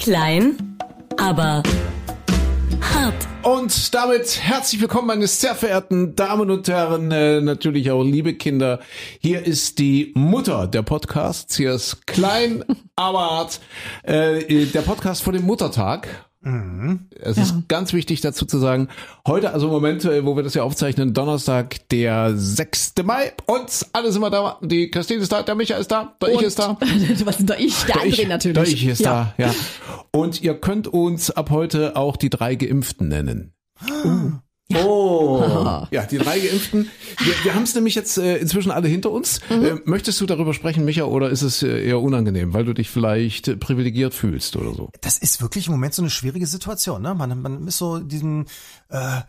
Klein, aber hart. Und damit herzlich willkommen, meine sehr verehrten Damen und Herren, äh, natürlich auch liebe Kinder. Hier ist die Mutter der Podcasts. Hier ist Klein, aber hart. Äh, der Podcast vor dem Muttertag. Es ist ganz wichtig dazu zu sagen, heute, also im Moment, wo wir das ja aufzeichnen, Donnerstag, der 6. Mai. Und alle sind wir da. Die Christine ist da, der Micha ist da, der ich ist da. Was sind da ich? Der, Der André ich, natürlich. Der ich ist ja. da, ja. Und ihr könnt uns ab heute auch die drei Geimpften nennen. Oh. Ja, die drei Geimpften. Wir, wir haben es nämlich jetzt äh, inzwischen alle hinter uns. Mhm. Äh, möchtest du darüber sprechen, Micha, oder ist es äh, eher unangenehm, weil du dich vielleicht äh, privilegiert fühlst oder so? Das ist wirklich im Moment so eine schwierige Situation. Ne? Man, man ist so diesen, äh,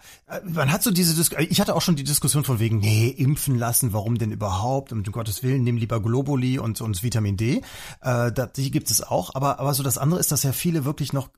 man hat so diese, Dis ich hatte auch schon die Diskussion von wegen, nee, impfen lassen, warum denn überhaupt? Und um Gottes Willen, nimm lieber Globuli und, und Vitamin D. Äh, da, die gibt es auch. Aber, aber so das andere ist, dass ja viele wirklich noch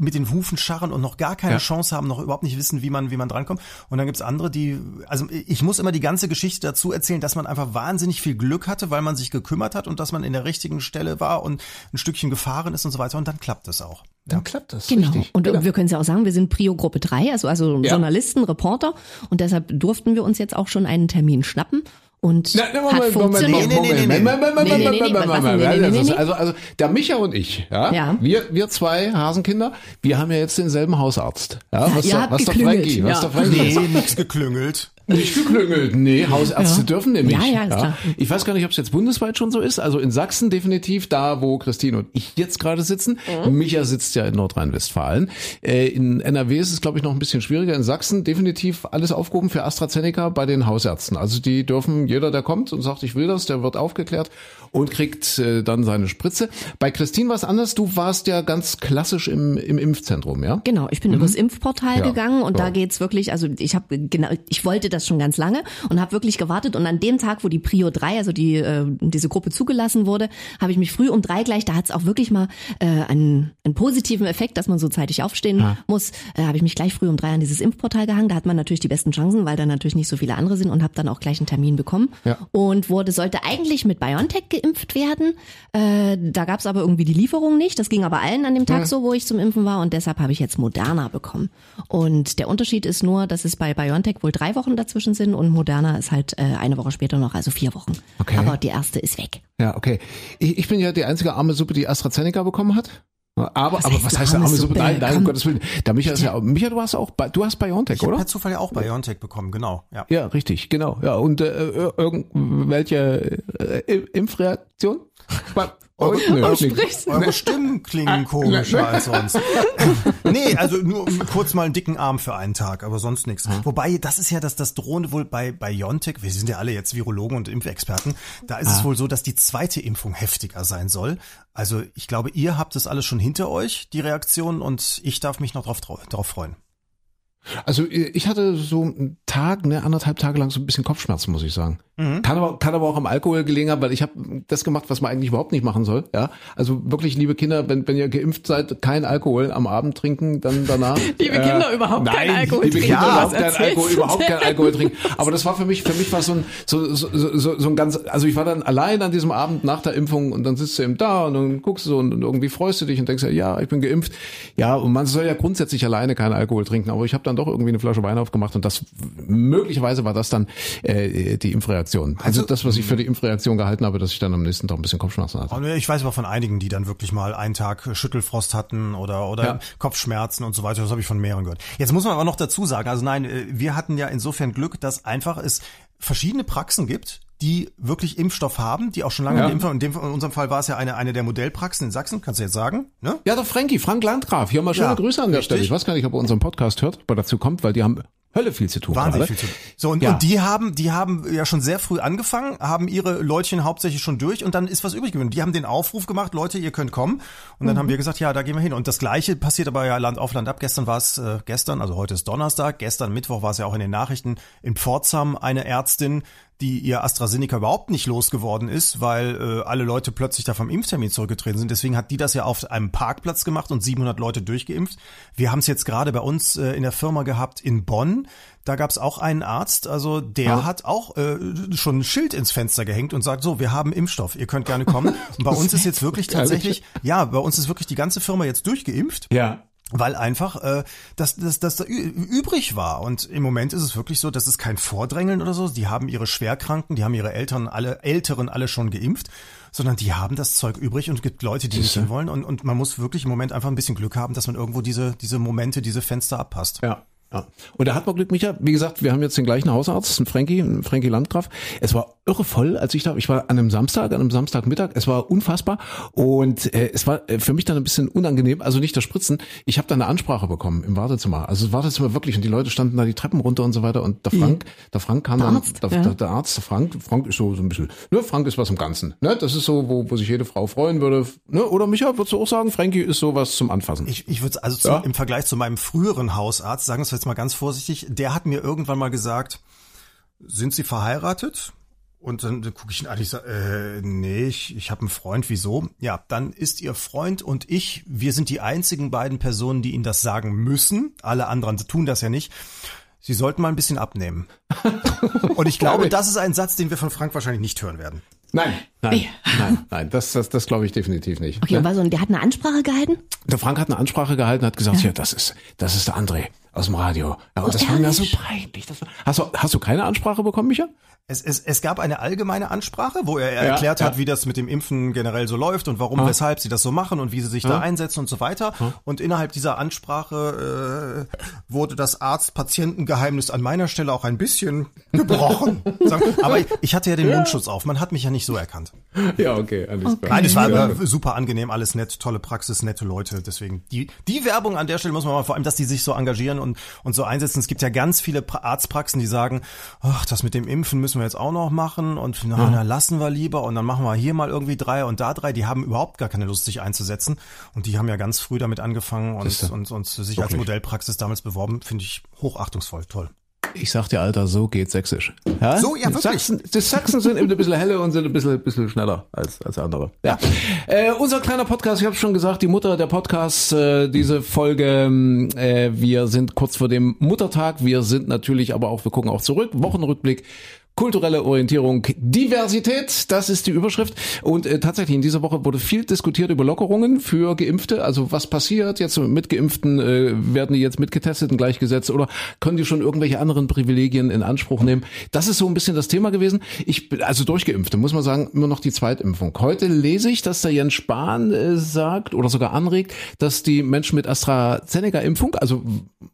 mit den Hufen scharren und noch gar keine Ja. Chance haben, noch überhaupt nicht wissen, wie man, wie man drankommt. Und dann gibt's andere, die, also ich muss immer die ganze Geschichte dazu erzählen, dass man einfach wahnsinnig viel Glück hatte, weil man sich gekümmert hat und dass man in der richtigen Stelle war und ein Stückchen gefahren ist und so weiter. Und dann klappt es auch. Dann klappt das. Genau. Richtig. Und wir können es ja auch sagen, wir sind Prio-Gruppe 3, also, also Ja. Journalisten, Reporter. Und deshalb durften wir uns jetzt auch schon einen Termin schnappen. Und Na, na, hat Moment, Moment, funktioniert. Moment, Moment, Nee, nee, nee, Moment, Moment, nee, nee, Moment, nee, Moment, was Moment, denn? Nee, nee, Moment. nee, nee. Also, also der Micha und ich, ja, Ja. wir, wir zwei Hasenkinder, wir haben ja jetzt denselben Hausarzt. Ja, was, der, habt was geklüngelt, Frankie, was ja. der Frankie Nee, nix geklüngelt. Nicht geklüngelt. Nee, Hausärzte Ja. dürfen nämlich. Ja, ja, ist klar. Ich weiß gar nicht, ob es jetzt bundesweit schon so ist. Also in Sachsen definitiv, da wo Christine und ich jetzt gerade sitzen. Mhm. Micha sitzt ja in Nordrhein-Westfalen. Äh, in NRW ist es, glaube ich, noch ein bisschen schwieriger. In Sachsen definitiv alles aufgehoben für AstraZeneca bei den Hausärzten. Also die dürfen, jeder, der kommt und sagt, ich will das, der wird aufgeklärt und kriegt äh, dann seine Spritze. Bei Christine war es anders. Du warst ja ganz klassisch im, im Impfzentrum, ja? Genau, ich bin übers Impfportal Ja, gegangen und ja. da geht's wirklich, also ich habe genau, ich wollte das schon ganz lange und habe wirklich gewartet und an dem Tag, wo die Prio 3, also die äh, diese Gruppe zugelassen wurde, habe ich mich früh um drei gleich, da hat's auch wirklich mal äh, einen, einen positiven Effekt, dass man so zeitig aufstehen muss, äh, habe ich mich gleich früh um drei an dieses Impfportal gehangen. Da hat man natürlich die besten Chancen, weil da natürlich nicht so viele andere sind und habe dann auch gleich einen Termin bekommen Ja. und wurde sollte eigentlich mit BioNTech geimpft werden. Äh, da gab's aber irgendwie die Lieferung nicht. Das ging aber allen an dem Tag so, wo ich zum Impfen war und deshalb habe ich jetzt Moderna bekommen. Und der Unterschied ist nur, dass es bei BioNTech wohl drei Wochen dazwischen sind und Moderna ist halt äh, eine Woche später noch, also vier Wochen. Okay. Aber die erste ist weg. Ja, okay. Ich, ich bin ja die einzige arme Suppe, die AstraZeneca bekommen hat. Aber, Was aber heißt was heißt arme Suppe? Suppe? Nein, nein, um. Gottes Willen. Der Micha ist ja, auch- Micha, du hast auch, du hast BioNTech, Ich habe oder? per Zufall ja auch BioNTech bekommen, genau. Ja. Ja, richtig, genau. Ja, und äh, ir- irgendwelche äh, Impfreaktion? Bei- Eure, Nö, eure, eure Stimmen klingen komischer als sonst. nee, also nur kurz mal einen dicken Arm für einen Tag, aber sonst nichts. Wobei, das ist ja das, das Drohende wohl bei BioNTech, wir sind ja alle jetzt Virologen und Impfexperten, da ist es wohl so, dass die zweite Impfung heftiger sein soll. Also ich glaube, ihr habt es alles schon hinter euch, die Reaktion, und ich darf mich noch drauf, drauf freuen. Also äh, ich hatte so einen Tag, ne, anderthalb Tage lang so ein bisschen Kopfschmerzen, muss ich sagen. Kann aber kann aber auch am Alkohol gelegen haben, weil ich habe das gemacht, was man eigentlich überhaupt nicht machen soll. Ja, also wirklich, liebe Kinder, wenn wenn ihr geimpft seid, kein Alkohol am Abend trinken, dann danach. Liebe Kinder, überhaupt nein, kein Alkohol liebe trinken. Kinder, Was überhaupt kein Alkohol, überhaupt kein Alkohol trinken. Aber das war für mich, für mich war so ein so so, so, so, ein ganz, also ich war dann allein an diesem Abend nach der Impfung und dann sitzt du eben da und dann guckst du und, und irgendwie freust du dich und denkst ja, ja, ich bin geimpft. Ja, und man soll ja grundsätzlich alleine keinen Alkohol trinken, aber ich habe dann doch irgendwie eine Flasche Wein aufgemacht und das möglicherweise war das dann äh, die Impfreaktion. Also, Also- das, was ich für die Impfreaktion gehalten habe, dass ich dann am nächsten Tag ein bisschen Kopfschmerzen hatte. Und Ich weiß aber von einigen, die dann wirklich mal einen Tag Schüttelfrost hatten oder, oder Ja. Kopfschmerzen und so weiter. Das habe ich von mehreren gehört. Jetzt muss man aber noch dazu sagen, also nein, äh, wir hatten ja insofern Glück, dass einfach es verschiedene Praxen gibt, die wirklich Impfstoff haben, die auch schon lange Ja. impfen. In, dem, in unserem Fall war es ja eine, eine der Modellpraxen in Sachsen, kannst du jetzt sagen, ne? Ja, der Frankie, Frank Landgraf. Hier mal schöne Ja, Grüße an der richtig. Stelle. Ich weiß gar nicht, ob er unseren Podcast hört, ob er dazu kommt, weil die haben Hölle viel zu tun. Wahnsinnig gerade. viel zu tun. So, und, Ja. und die haben, die haben ja schon sehr früh angefangen, haben ihre Leutchen hauptsächlich schon durch und dann ist was übrig geblieben. Die haben den Aufruf gemacht, Leute, ihr könnt kommen. Und dann haben wir gesagt, ja, da gehen wir hin. Und das Gleiche passiert aber ja Land auf Land ab. Gestern war es, äh, gestern, also heute ist Donnerstag, gestern Mittwoch war es ja auch in den Nachrichten in Pforzheim eine Ärztin, die ihr AstraZeneca überhaupt nicht losgeworden ist, weil äh, alle Leute plötzlich da vom Impftermin zurückgetreten sind. Deswegen hat die das ja auf einem Parkplatz gemacht und 700 Leute durchgeimpft. Wir haben es jetzt gerade bei uns äh, in der Firma gehabt in Bonn. Da gab es auch einen Arzt, also der ja. hat auch äh, schon ein Schild ins Fenster gehängt und sagt, so, wir haben Impfstoff, ihr könnt gerne kommen. Und bei uns ist jetzt wirklich tatsächlich, ja, bei uns ist wirklich die ganze Firma jetzt durchgeimpft. Ja weil einfach äh, das, das, das da übrig war. Und im Moment ist es wirklich so, dass es kein Vordrängeln oder so. Die haben ihre Schwerkranken, die haben ihre Eltern alle Älteren alle schon geimpft, sondern die haben das Zeug übrig und es gibt Leute, die nicht hin wollen. Und, und man muss wirklich im Moment einfach ein bisschen Glück haben, dass man irgendwo diese diese Momente, diese Fenster abpasst. Ja. Ja. Und da hat man Glück, Micha. Wie gesagt, wir haben jetzt den gleichen Hausarzt, ein Frankie, ein Frankie Landgraf. Es war irre voll, als ich da, ich war an einem Samstag, an einem Samstagmittag. Es war unfassbar und äh, es war äh, für mich dann ein bisschen unangenehm. Also nicht das Spritzen. Ich habe da eine Ansprache bekommen im Wartezimmer. Also das Wartezimmer wirklich und die Leute standen da die Treppen runter und so weiter. Und der Frank, mhm. der Frank kam der dann, Arzt, der, ja. der, der, Arzt, der Frank, Frank ist so so ein bisschen, ne, Frank ist was im Ganzen. Ne, das ist so, wo, wo sich jede Frau freuen würde. Ne, oder Micha, würdest du auch sagen, Frankie ist sowas zum Anfassen? Ich, ich würde also zum, ja? im Vergleich zu meinem früheren Hausarzt sagen wir jetzt mal ganz vorsichtig der hat mir irgendwann mal gesagt, sind Sie verheiratet? Und dann gucke ich ihn an, ich sage, äh, nee, ich, ich habe einen Freund, wieso? Ja, dann ist Ihr Freund und ich, wir sind die einzigen beiden Personen, die Ihnen das sagen müssen. Alle anderen tun das ja nicht. Sie sollten mal ein bisschen abnehmen. und ich glaube, das ist ein Satz, den wir von Frank wahrscheinlich nicht hören werden. Nein, nein, nein, nein, das, das, das glaube ich definitiv nicht. Okay, ne? und, so, und der hat eine Ansprache gehalten? Der Frank hat eine Ansprache gehalten, hat gesagt, ja, ja das ist, das ist der André aus dem Radio. Ja, und oh, das war mir so peinlich. Das war, hast, du, hast du keine Ansprache bekommen, Micha? Es, es, es gab eine allgemeine Ansprache, wo er ja, erklärt hat, ja. wie das mit dem Impfen generell so läuft und warum, ah. weshalb sie das so machen und wie sie sich ah. da einsetzen und so weiter. Ah. Und innerhalb dieser Ansprache äh, wurde das Arzt-Patienten-Geheimnis an meiner Stelle auch ein bisschen gebrochen. Aber ich hatte ja den Mundschutz auf, man hat mich ja nicht so erkannt. Ja, okay, alles okay. Nein, es war ja. super angenehm, alles nett, tolle Praxis, nette Leute. Deswegen die, die Werbung an der Stelle muss man mal, vor allem, dass die sich so engagieren und, und so einsetzen. Es gibt ja ganz viele Arztpraxen, die sagen, ach, das mit dem Impfen müssen wir jetzt auch noch machen und na, na, lassen wir lieber und dann machen wir hier mal irgendwie drei und da drei. Die haben überhaupt gar keine Lust, sich einzusetzen und die haben ja ganz früh damit angefangen und, und, und sich Wirklich? als Modellpraxis damals beworben. Finde ich hochachtungsvoll, toll. Ich sag dir, Alter, so geht Sächsisch. Ja? So, ja, wirklich. Sachsen, die Sachsen sind eben ein bisschen heller und sind ein bisschen, bisschen schneller als, als andere. Ja. Äh, unser kleiner Podcast, ich habe schon gesagt, die Mutter der Podcast, äh, diese Folge, äh, wir sind kurz vor dem Muttertag, wir sind natürlich aber auch, wir gucken auch zurück, Wochenrückblick Kulturelle Orientierung, Diversität, das ist die Überschrift. Und äh, tatsächlich in dieser Woche wurde viel diskutiert über Lockerungen für Geimpfte. Also was passiert jetzt mit Geimpften? Äh, werden die jetzt mit Getesteten gleichgesetzt oder können die schon irgendwelche anderen Privilegien in Anspruch nehmen? Das ist so ein bisschen das Thema gewesen. Ich also durchgeimpfte, muss man sagen, immer noch die Zweitimpfung. Heute lese ich, dass der Jens Spahn äh, sagt oder sogar anregt, dass die Menschen mit AstraZeneca-Impfung, also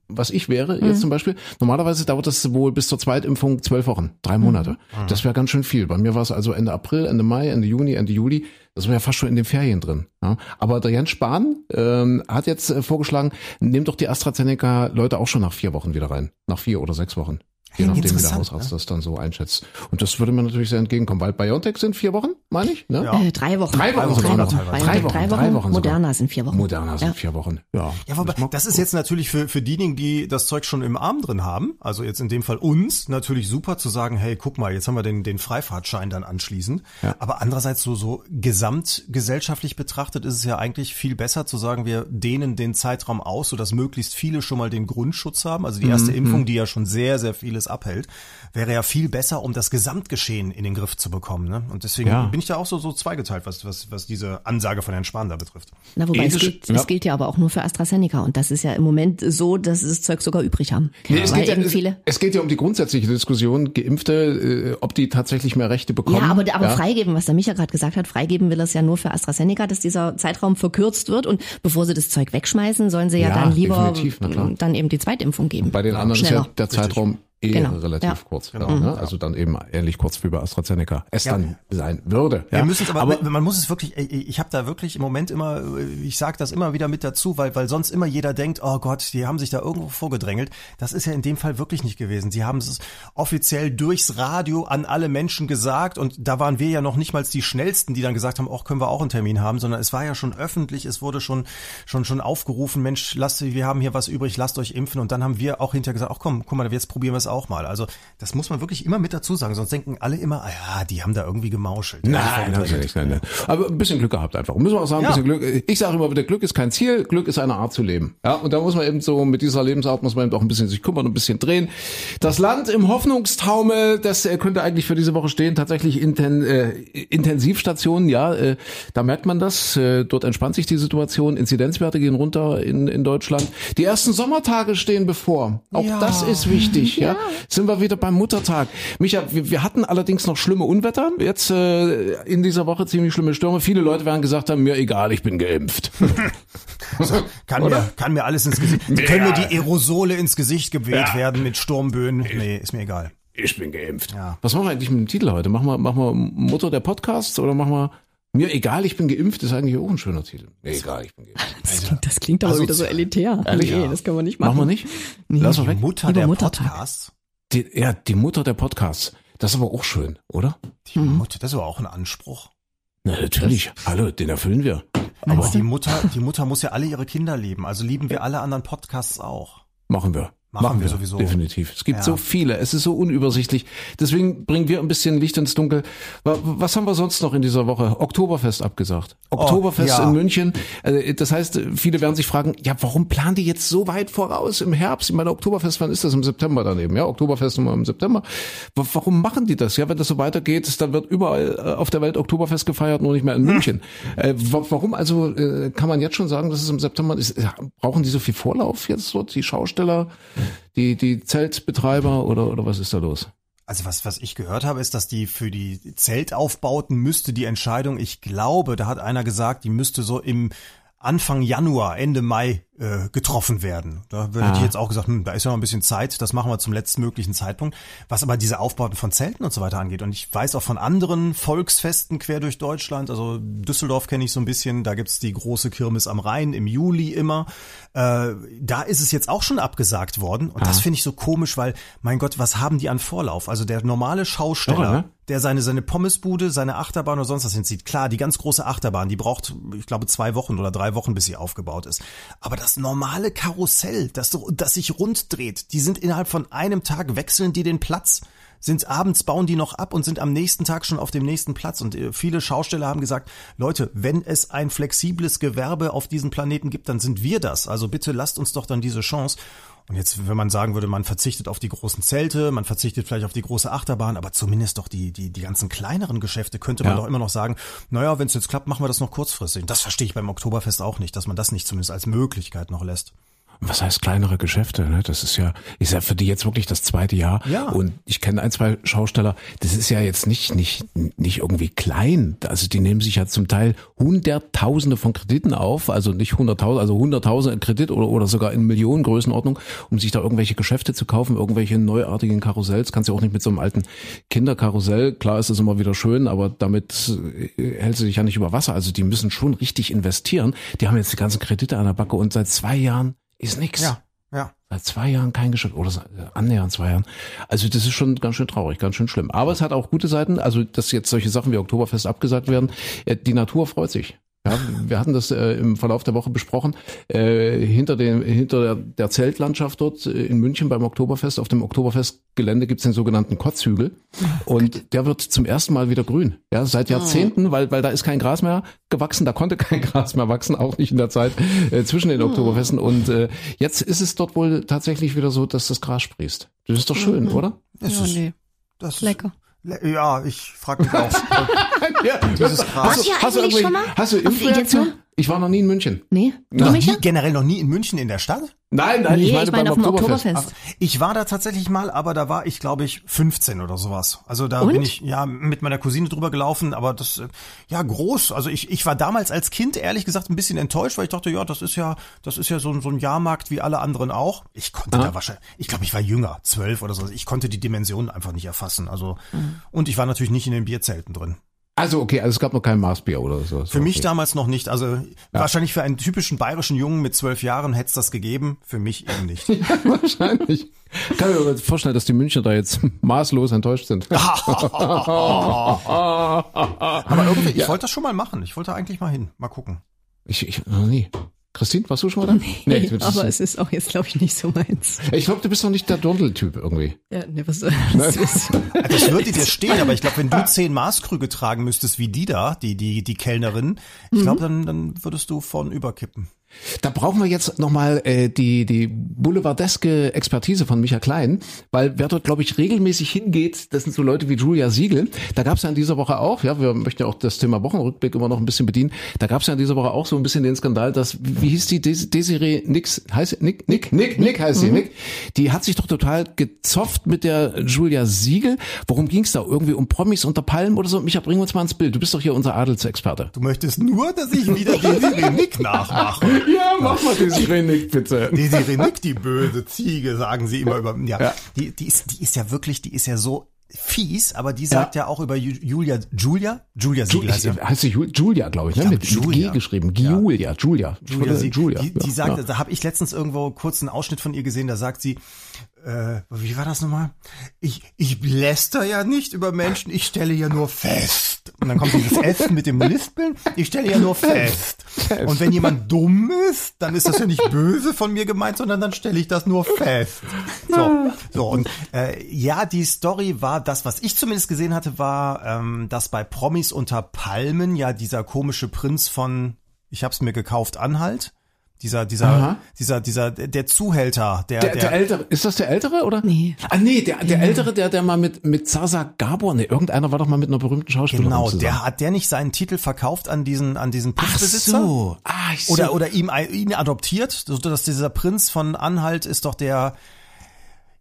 was ich wäre mhm. jetzt zum Beispiel, normalerweise dauert das wohl bis zur Zweitimpfung zwölf Wochen, drei Monate. Monate. Mhm. Das wäre ganz schön viel. Bei mir war es also Ende April, Ende Mai, Ende Juni, Ende Juli. Das wäre ja fast schon in den Ferien drin. Ja. Aber der Jens Spahn ähm, hat jetzt äh, vorgeschlagen, nehmt doch die AstraZeneca-Leute auch schon nach vier Wochen wieder rein. Nach vier oder sechs Wochen. Je nachdem, wie der Hausarzt ne? das dann so einschätzt. Und das würde mir natürlich sehr entgegenkommen, weil BioNTech sind vier Wochen, meine ich, ne? Ja. Äh, drei Wochen. Drei Wochen, drei Wochen, drei Wochen, drei Wochen, drei Wochen, Moderna sind vier Wochen. Moderna sind ja. vier Wochen, ja. Ja, wobei, das ist jetzt natürlich für, für diejenigen, die das Zeug schon im Arm drin haben, also jetzt in dem Fall uns, natürlich super zu sagen, hey, guck mal, jetzt haben wir den, den Freifahrtschein dann anschließend. Ja. Aber andererseits so, so gesamtgesellschaftlich betrachtet ist es ja eigentlich viel besser zu sagen, wir dehnen den Zeitraum aus, sodass möglichst viele schon mal den Grundschutz haben. Also die erste mhm. Impfung, die ja schon sehr, sehr vieles abhält wäre ja viel besser, um das Gesamtgeschehen in den Griff zu bekommen. Ne? Und deswegen ja. bin ich da auch so, so zweigeteilt, was, was, was diese Ansage von Herrn Spahn da betrifft. Na, wobei es gilt, ja. es gilt ja aber auch nur für AstraZeneca. Und das ist ja im Moment so, dass sie das Zeug sogar übrig haben. Nee, es, geht ja, es, es, geht ja um die grundsätzliche Diskussion, Geimpfte, äh, ob die tatsächlich mehr Rechte bekommen. Ja, aber, aber ja. freigeben, was der Micha gerade gesagt hat, freigeben will es ja nur für AstraZeneca, dass dieser Zeitraum verkürzt wird. Und bevor sie das Zeug wegschmeißen, sollen sie ja, dann lieber dann eben die Zweitimpfung geben. Bei den anderen Schneller. ist ja der Zeitraum eh genau. relativ ja. kurz. Genau. Ja, ne? Also dann eben ähnlich kurz wie bei AstraZeneca es ja. dann sein würde. Wir müssen es aber, aber, man muss es wirklich, ich habe da wirklich im Moment immer, ich sage das immer wieder mit dazu, weil, weil sonst immer jeder denkt, oh Gott, die haben sich da irgendwo vorgedrängelt. Das ist ja in dem Fall wirklich nicht gewesen. Sie haben es offiziell durchs Radio an alle Menschen gesagt und da waren wir ja noch nicht mal die schnellsten, die dann gesagt haben, auch können wir auch einen Termin haben, sondern es war ja schon öffentlich, es wurde schon schon schon aufgerufen, Mensch, lasst, wir haben hier was übrig, lasst euch impfen und dann haben wir auch hinterher gesagt, ach komm, guck mal, jetzt probieren wir es auch mal. Also das muss man wirklich immer mit dazu sagen, sonst denken alle immer, ah ja, die haben da irgendwie gemauschelt. Nein, ist nicht, nein, nein. Aber ein bisschen Glück gehabt einfach. Müssen wir auch sagen, ein Ja. bisschen Glück. Ich sage immer wieder, Glück ist kein Ziel, Glück ist eine Art zu leben. Ja, und da muss man eben so, mit dieser Lebensart muss man eben auch ein bisschen sich kümmern, ein bisschen drehen. Das Land im Hoffnungstaumel, das äh, könnte eigentlich für diese Woche stehen, tatsächlich Inten, äh, Intensivstationen, ja, äh, da merkt man das, äh, dort entspannt sich die Situation, Inzidenzwerte gehen runter in, in Deutschland. Die ersten Sommertage stehen bevor. Auch Ja. das ist wichtig, ja. Sind wir wieder beim Muttertag. Micha, wir, wir hatten allerdings noch schlimme Unwetter. Jetzt äh, in dieser Woche ziemlich schlimme Stürme. Viele Leute werden gesagt haben, mir egal, ich bin geimpft. Kann mir, kann mir alles ins Gesicht. Können mir die Aerosole ins Gesicht geweht Ja. werden mit Sturmböen? Nee, ist mir egal. Ich bin geimpft. Ja. Was machen wir eigentlich mit dem Titel heute? Machen wir, machen wir Mutter der Podcasts oder machen wir mir egal, ich bin geimpft, ist eigentlich auch ein schöner Titel. Mir egal, ich bin geimpft. Das klingt, das klingt aber Also, wieder so elitär. ehrlich? nee, Ja. das können wir nicht machen. Machen wir nicht? Lass mal Die weg. Mutter Lieber der Muttertag. Podcasts. Die, ja, die Mutter der Podcasts. Das ist aber auch schön, oder? Die Mutter, das ist aber auch ein Anspruch. Na, natürlich. Hallo, den erfüllen wir. Aber die Mutter, die Mutter muss ja alle ihre Kinder lieben. Also lieben wir alle anderen Podcasts auch. Machen wir. Machen wir sowieso. Definitiv. Es gibt Ja. so viele. Es ist so unübersichtlich. Deswegen bringen wir ein bisschen Licht ins Dunkel. Wa- Was haben wir sonst noch in dieser Woche? Oktoberfest abgesagt. Oktoberfest ja. in München. Also, Das heißt, viele werden sich fragen, ja, warum planen die jetzt so weit voraus im Herbst? Ich meine, Oktoberfest, wann ist das? Im September daneben, ja? Oktoberfest immer im September. Wa- Warum machen die das? Ja, wenn das so weitergeht, dann wird überall äh, auf der Welt Oktoberfest gefeiert, nur nicht mehr in München. Äh, wa- warum also, äh, kann man jetzt schon sagen, dass es im September ist? Brauchen die so viel Vorlauf jetzt dort, die Schausteller? Die, die Zeltbetreiber oder, oder was ist da los? Also was, was ich gehört habe, ist, dass die für die Zeltaufbauten müsste die Entscheidung, ich glaube, da hat einer gesagt, die müsste so im Anfang Januar, Ende Mai äh, getroffen werden. Da ich Ah. jetzt auch gesagt, hm, da ist ja noch ein bisschen Zeit, das machen wir zum letztmöglichen Zeitpunkt. Was aber diese Aufbauten von Zelten und so weiter angeht. Und ich weiß auch von anderen Volksfesten quer durch Deutschland, also Düsseldorf kenne ich so ein bisschen, da gibt's die große Kirmes am Rhein im Juli immer. Äh, da ist es jetzt auch schon abgesagt worden. Und das finde ich so komisch, weil, mein Gott, was haben die an Vorlauf? Also der normale Schausteller, Irre, ne? der seine, seine Pommesbude, seine Achterbahn oder sonst was hinzieht. Klar, die ganz große Achterbahn, die braucht, ich glaube, zwei Wochen oder drei Wochen, bis sie aufgebaut ist. Aber das normale Karussell, das, das sich rund dreht, die sind innerhalb von einem Tag, wechseln die den Platz. Sind abends, bauen die noch ab und sind am nächsten Tag schon auf dem nächsten Platz. Und äh, viele Schausteller haben gesagt, Leute, wenn es ein flexibles Gewerbe auf diesem Planeten gibt, dann sind wir das. Also bitte lasst uns doch dann diese Chance. Und jetzt, wenn man sagen würde, man verzichtet auf die großen Zelte, man verzichtet vielleicht auf die große Achterbahn, aber zumindest doch die, die, die ganzen kleineren Geschäfte könnte man Ja. doch immer noch sagen, naja, wenn es jetzt klappt, machen wir das noch kurzfristig. Das verstehe ich beim Oktoberfest auch nicht, dass man das nicht zumindest als Möglichkeit noch lässt. Was heißt kleinere Geschäfte? Ne? Das ist ja, ist ja für die jetzt wirklich das zweite Jahr. Ja. Und ich kenne ein, zwei Schausteller. Das ist ja jetzt nicht, nicht, nicht irgendwie klein. Also die nehmen sich ja zum Teil Hunderttausende von Krediten auf. Also nicht Hunderttausend, also Hunderttausende Kredit oder, oder sogar in Millionen Größenordnung, um sich da irgendwelche Geschäfte zu kaufen, irgendwelche neuartigen Karussells. Kannst ja auch nicht mit so einem alten Kinderkarussell. Klar ist es immer wieder schön, aber damit äh, hält sie sich ja nicht über Wasser. Also die müssen schon richtig investieren. Die haben jetzt die ganzen Kredite an der Backe und seit zwei Jahren ist nix. Ja, ja. Seit zwei Jahren kein Geschäft oder äh, annähernd zwei Jahren. Also das ist schon ganz schön traurig, ganz schön schlimm. Aber es hat auch gute Seiten. Also dass jetzt solche Sachen wie Oktoberfest abgesagt werden, äh, die Natur freut sich. Ja, wir hatten das äh, im Verlauf der Woche besprochen. Äh, hinter dem, hinter der, der Zeltlandschaft dort äh, in München beim Oktoberfest, auf dem Oktoberfestgelände gibt's den sogenannten Kotzhügel. Und der wird zum ersten Mal wieder grün. Ja, seit Jahrzehnten, weil, weil da ist kein Gras mehr gewachsen, da konnte kein Gras mehr wachsen, auch nicht in der Zeit äh, zwischen den Oktoberfesten. Und äh, jetzt ist es dort wohl tatsächlich wieder so, dass das Gras sprießt. Das ist doch schön, oder? Das Ja, ist, nee. das ist, Lecker. Le ja, ich frage mich auch. Ja, Dieses hast du eigentlich schon mal Hast du Impfreaktion? Ich war noch nie in München. Nee? Du, Noch nie, generell noch nie in München in der Stadt? Nein, nein, Nee, ich meine, ich meine beim Oktoberfest. Oktoberfest. Ich war da tatsächlich mal, aber da war ich, glaube ich, 15 oder sowas. Also da Und? bin ich ja mit meiner Cousine drüber gelaufen, aber das äh, ja groß. Also ich, ich war damals als Kind ehrlich gesagt ein bisschen enttäuscht, weil ich dachte, ja, das ist ja, das ist ja so, ein- so ein Jahrmarkt wie alle anderen auch. Ich konnte da wahrscheinlich, ich glaube, ich war jünger, zwölf oder so. Ich konnte die Dimensionen einfach nicht erfassen. Also und ich war natürlich nicht in den Bierzelten drin. Also okay, also es gab noch kein Maßbier oder so. Für mich damals noch nicht. Also wahrscheinlich für einen typischen bayerischen Jungen mit zwölf Jahren hätte es das gegeben. Für mich eben nicht. Wahrscheinlich. Kann mir aber vorstellen, dass die Münchner da jetzt maßlos enttäuscht sind. Aber irgendwie, ich wollte das schon mal machen. Ich wollte eigentlich mal hin. Mal gucken. Ich, ich noch nie. Christine, warst du schon mal da? Nee, das aber ist- es ist auch jetzt, glaube ich, nicht so meins. ich glaube, du bist noch nicht der Dirndl-Typ irgendwie. Ja, nee, was, das ist, Das würde dir stehen, aber ich glaube, wenn du zehn Maßkrüge tragen müsstest wie die da, die, die, die Kellnerin, ich glaube, dann, dann würdest du von überkippen. Da brauchen wir jetzt nochmal äh, die, die boulevardeske Expertise von Micha Klein, weil wer dort, glaube ich, regelmäßig hingeht, das sind so Leute wie Julia Siegel. Da gab es ja in dieser Woche auch, ja, wir möchten ja auch das Thema Wochenrückblick immer noch ein bisschen bedienen, da gab es ja in dieser Woche auch so ein bisschen den Skandal, dass, wie hieß die, Des Desiree Nix, heißt Nick, Nick, Nick, Nick heißt sie, Nick, die hat sich doch total gezofft mit der Julia Siegel. Worum ging's da? Irgendwie um Promis unter Palmen oder so? Micha, bring uns mal ins Bild. Du bist doch hier unser Adelsexperte. Du möchtest nur, dass ich wieder Desiree Nick nachmache. Ja, mach mal Desiree Nick, bitte. Desiree Nick, die böse Ziege, sagen sie immer über, ja, Ja. Die, die ist, die ist ja wirklich, die ist ja so fies, aber die sagt ja, auch über Ju- Julia, Julia, Julia Siegel heißt sie. Ju- heißt sie Ju- Julia, glaube ich, ne? glaub, mit, mit Julia. G geschrieben. Julia, Julia. Julia, sie, Julia. Die, die ja, sagt, ja. da habe ich letztens irgendwo kurz einen Ausschnitt von ihr gesehen, da sagt sie, äh, wie war das nochmal? Ich, ich läster ja nicht über Menschen, ich stelle ja nur fest. Und dann kommt dieses F mit dem Lispeln, ich stelle ja nur fest. Und wenn jemand dumm ist, dann ist das ja nicht böse von mir gemeint, sondern dann stelle ich das nur fest. So, so und äh, ja, die Story war, das, was ich zumindest gesehen hatte, war, ähm, dass bei Promis unter Palmen ja dieser komische Prinz von, ich hab's mir gekauft, Anhalt. Dieser, dieser, Aha. dieser, dieser, der Zuhälter, der, Der, der ältere, ist das der ältere oder? Nee. Ah nee, der, der ältere, der, der mal mit, mit Zaza Gabor, nee, irgendeiner war doch mal mit einer berühmten Schauspielerin Genau, zusammen. der hat der nicht seinen Titel verkauft an diesen an diesen Ach Puffbesitzer? so. Ah, ich so. Oder oder ihm ihn adoptiert, so dass dieser Prinz von Anhalt ist doch der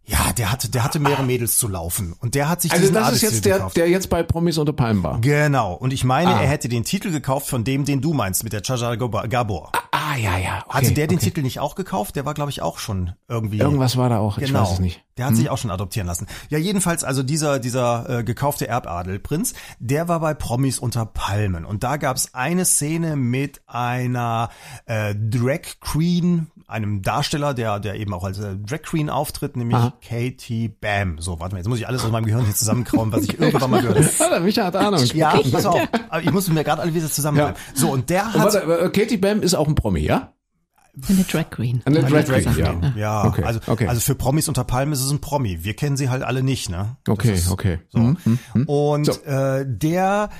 ja, der hatte der hatte mehrere Mädels zu laufen und der hat sich also diesen das ist jetzt der, gekauft. der jetzt bei Promis unter Palmen war. Genau, und ich meine, Ah. er hätte den Titel gekauft von dem, den du meinst, mit der Chaja Gabor. Ah, ja, ja. Okay, Hatte der den okay. Titel nicht auch gekauft? Der war, glaube ich, auch schon irgendwie. Irgendwas war da auch, ich Genau. weiß es nicht. Hm. Der hat sich auch schon adoptieren lassen. Ja, jedenfalls, also dieser, dieser äh, gekaufte Erbadelprinz, der war bei Promis unter Palmen. Und da gab's eine Szene mit einer äh, Drag Queen, einem Darsteller, der, der eben auch als äh, Drag Queen auftritt, nämlich Aha. Katie Bam. So, warte mal, jetzt muss ich alles aus meinem Gehirn hier zusammenkrauen, was ich irgendwann mal gehört habe. Micha hat Ahnung. Ja, pass auf. Aber ich muss mir gerade alle wieder zusammenbleiben. Ja. So, und der Und hat... warte, aber Katie Bam ist auch ein Promi, ja? Eine Drag Queen. Eine Drag Queen, gesagt. ja. Ja, Okay, also, okay. also für Promis unter Palmen ist es ein Promi. Wir kennen sie halt alle nicht, ne? Das Okay, ist okay. So. Mhm, mhm. Und So. äh, der,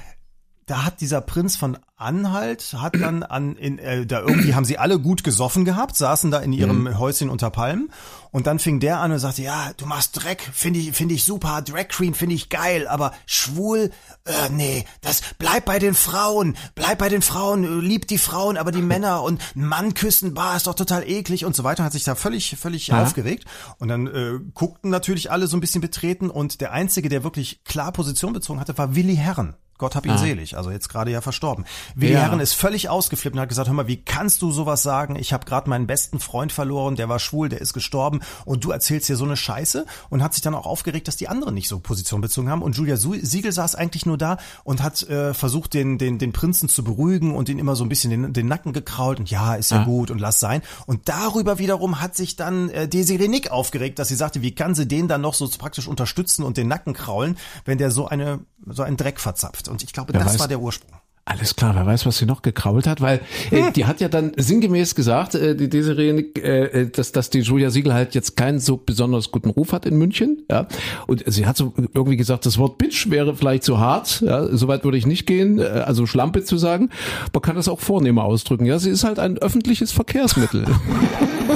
da hat dieser Prinz von Anhalt, hat dann an, in, äh, da irgendwie haben sie alle gut gesoffen gehabt, saßen da in ihrem Mhm. Häuschen unter Palmen. Und dann fing der an und sagte, ja, du machst Dreck, finde ich, finde ich super, Drag Queen finde ich geil, aber schwul, äh, nee, das, bleib bei den Frauen, bleib bei den Frauen, äh, lieb die Frauen, aber die Männer und Mann küssen, bah, ist doch total eklig und so weiter, hat sich da völlig, völlig Ja. aufgeregt. Und dann äh, guckten natürlich alle so ein bisschen betreten und der Einzige, der wirklich klar Position bezogen hatte, war Willi Herren. Gott hab ihn selig, also jetzt gerade ja verstorben. Willi Ja. Herren ist völlig ausgeflippt und hat gesagt, hör mal, wie kannst du sowas sagen? Ich habe gerade meinen besten Freund verloren, der war schwul, der ist gestorben und du erzählst hier so eine Scheiße und hat sich dann auch aufgeregt, dass die anderen nicht so Position bezogen haben und Julia Siegel saß eigentlich nur da und hat äh, versucht, den, den, den Prinzen zu beruhigen und ihn immer so ein bisschen den, den Nacken gekrault und ja, ist ja gut und lass sein. Und darüber wiederum hat sich dann äh, Desiree Nick aufgeregt, dass sie sagte, wie kann sie den dann noch so praktisch unterstützen und den Nacken kraulen, wenn der so eine so einen Dreck verzapft. Und ich glaube, Wer das weiß. war der Ursprung. Alles klar, wer weiß, was sie noch gekrault hat, weil äh, die hat ja dann sinngemäß gesagt, äh, die Desiree, äh, äh, dass, dass die Julia Siegel halt jetzt keinen so besonders guten Ruf hat in München, ja. Und sie hat so irgendwie gesagt, das Wort Bitch wäre vielleicht zu hart, ja. Soweit würde ich nicht gehen, äh, also Schlampe zu sagen. Man kann das auch vornehmer ausdrücken, ja. Sie ist halt ein öffentliches Verkehrsmittel.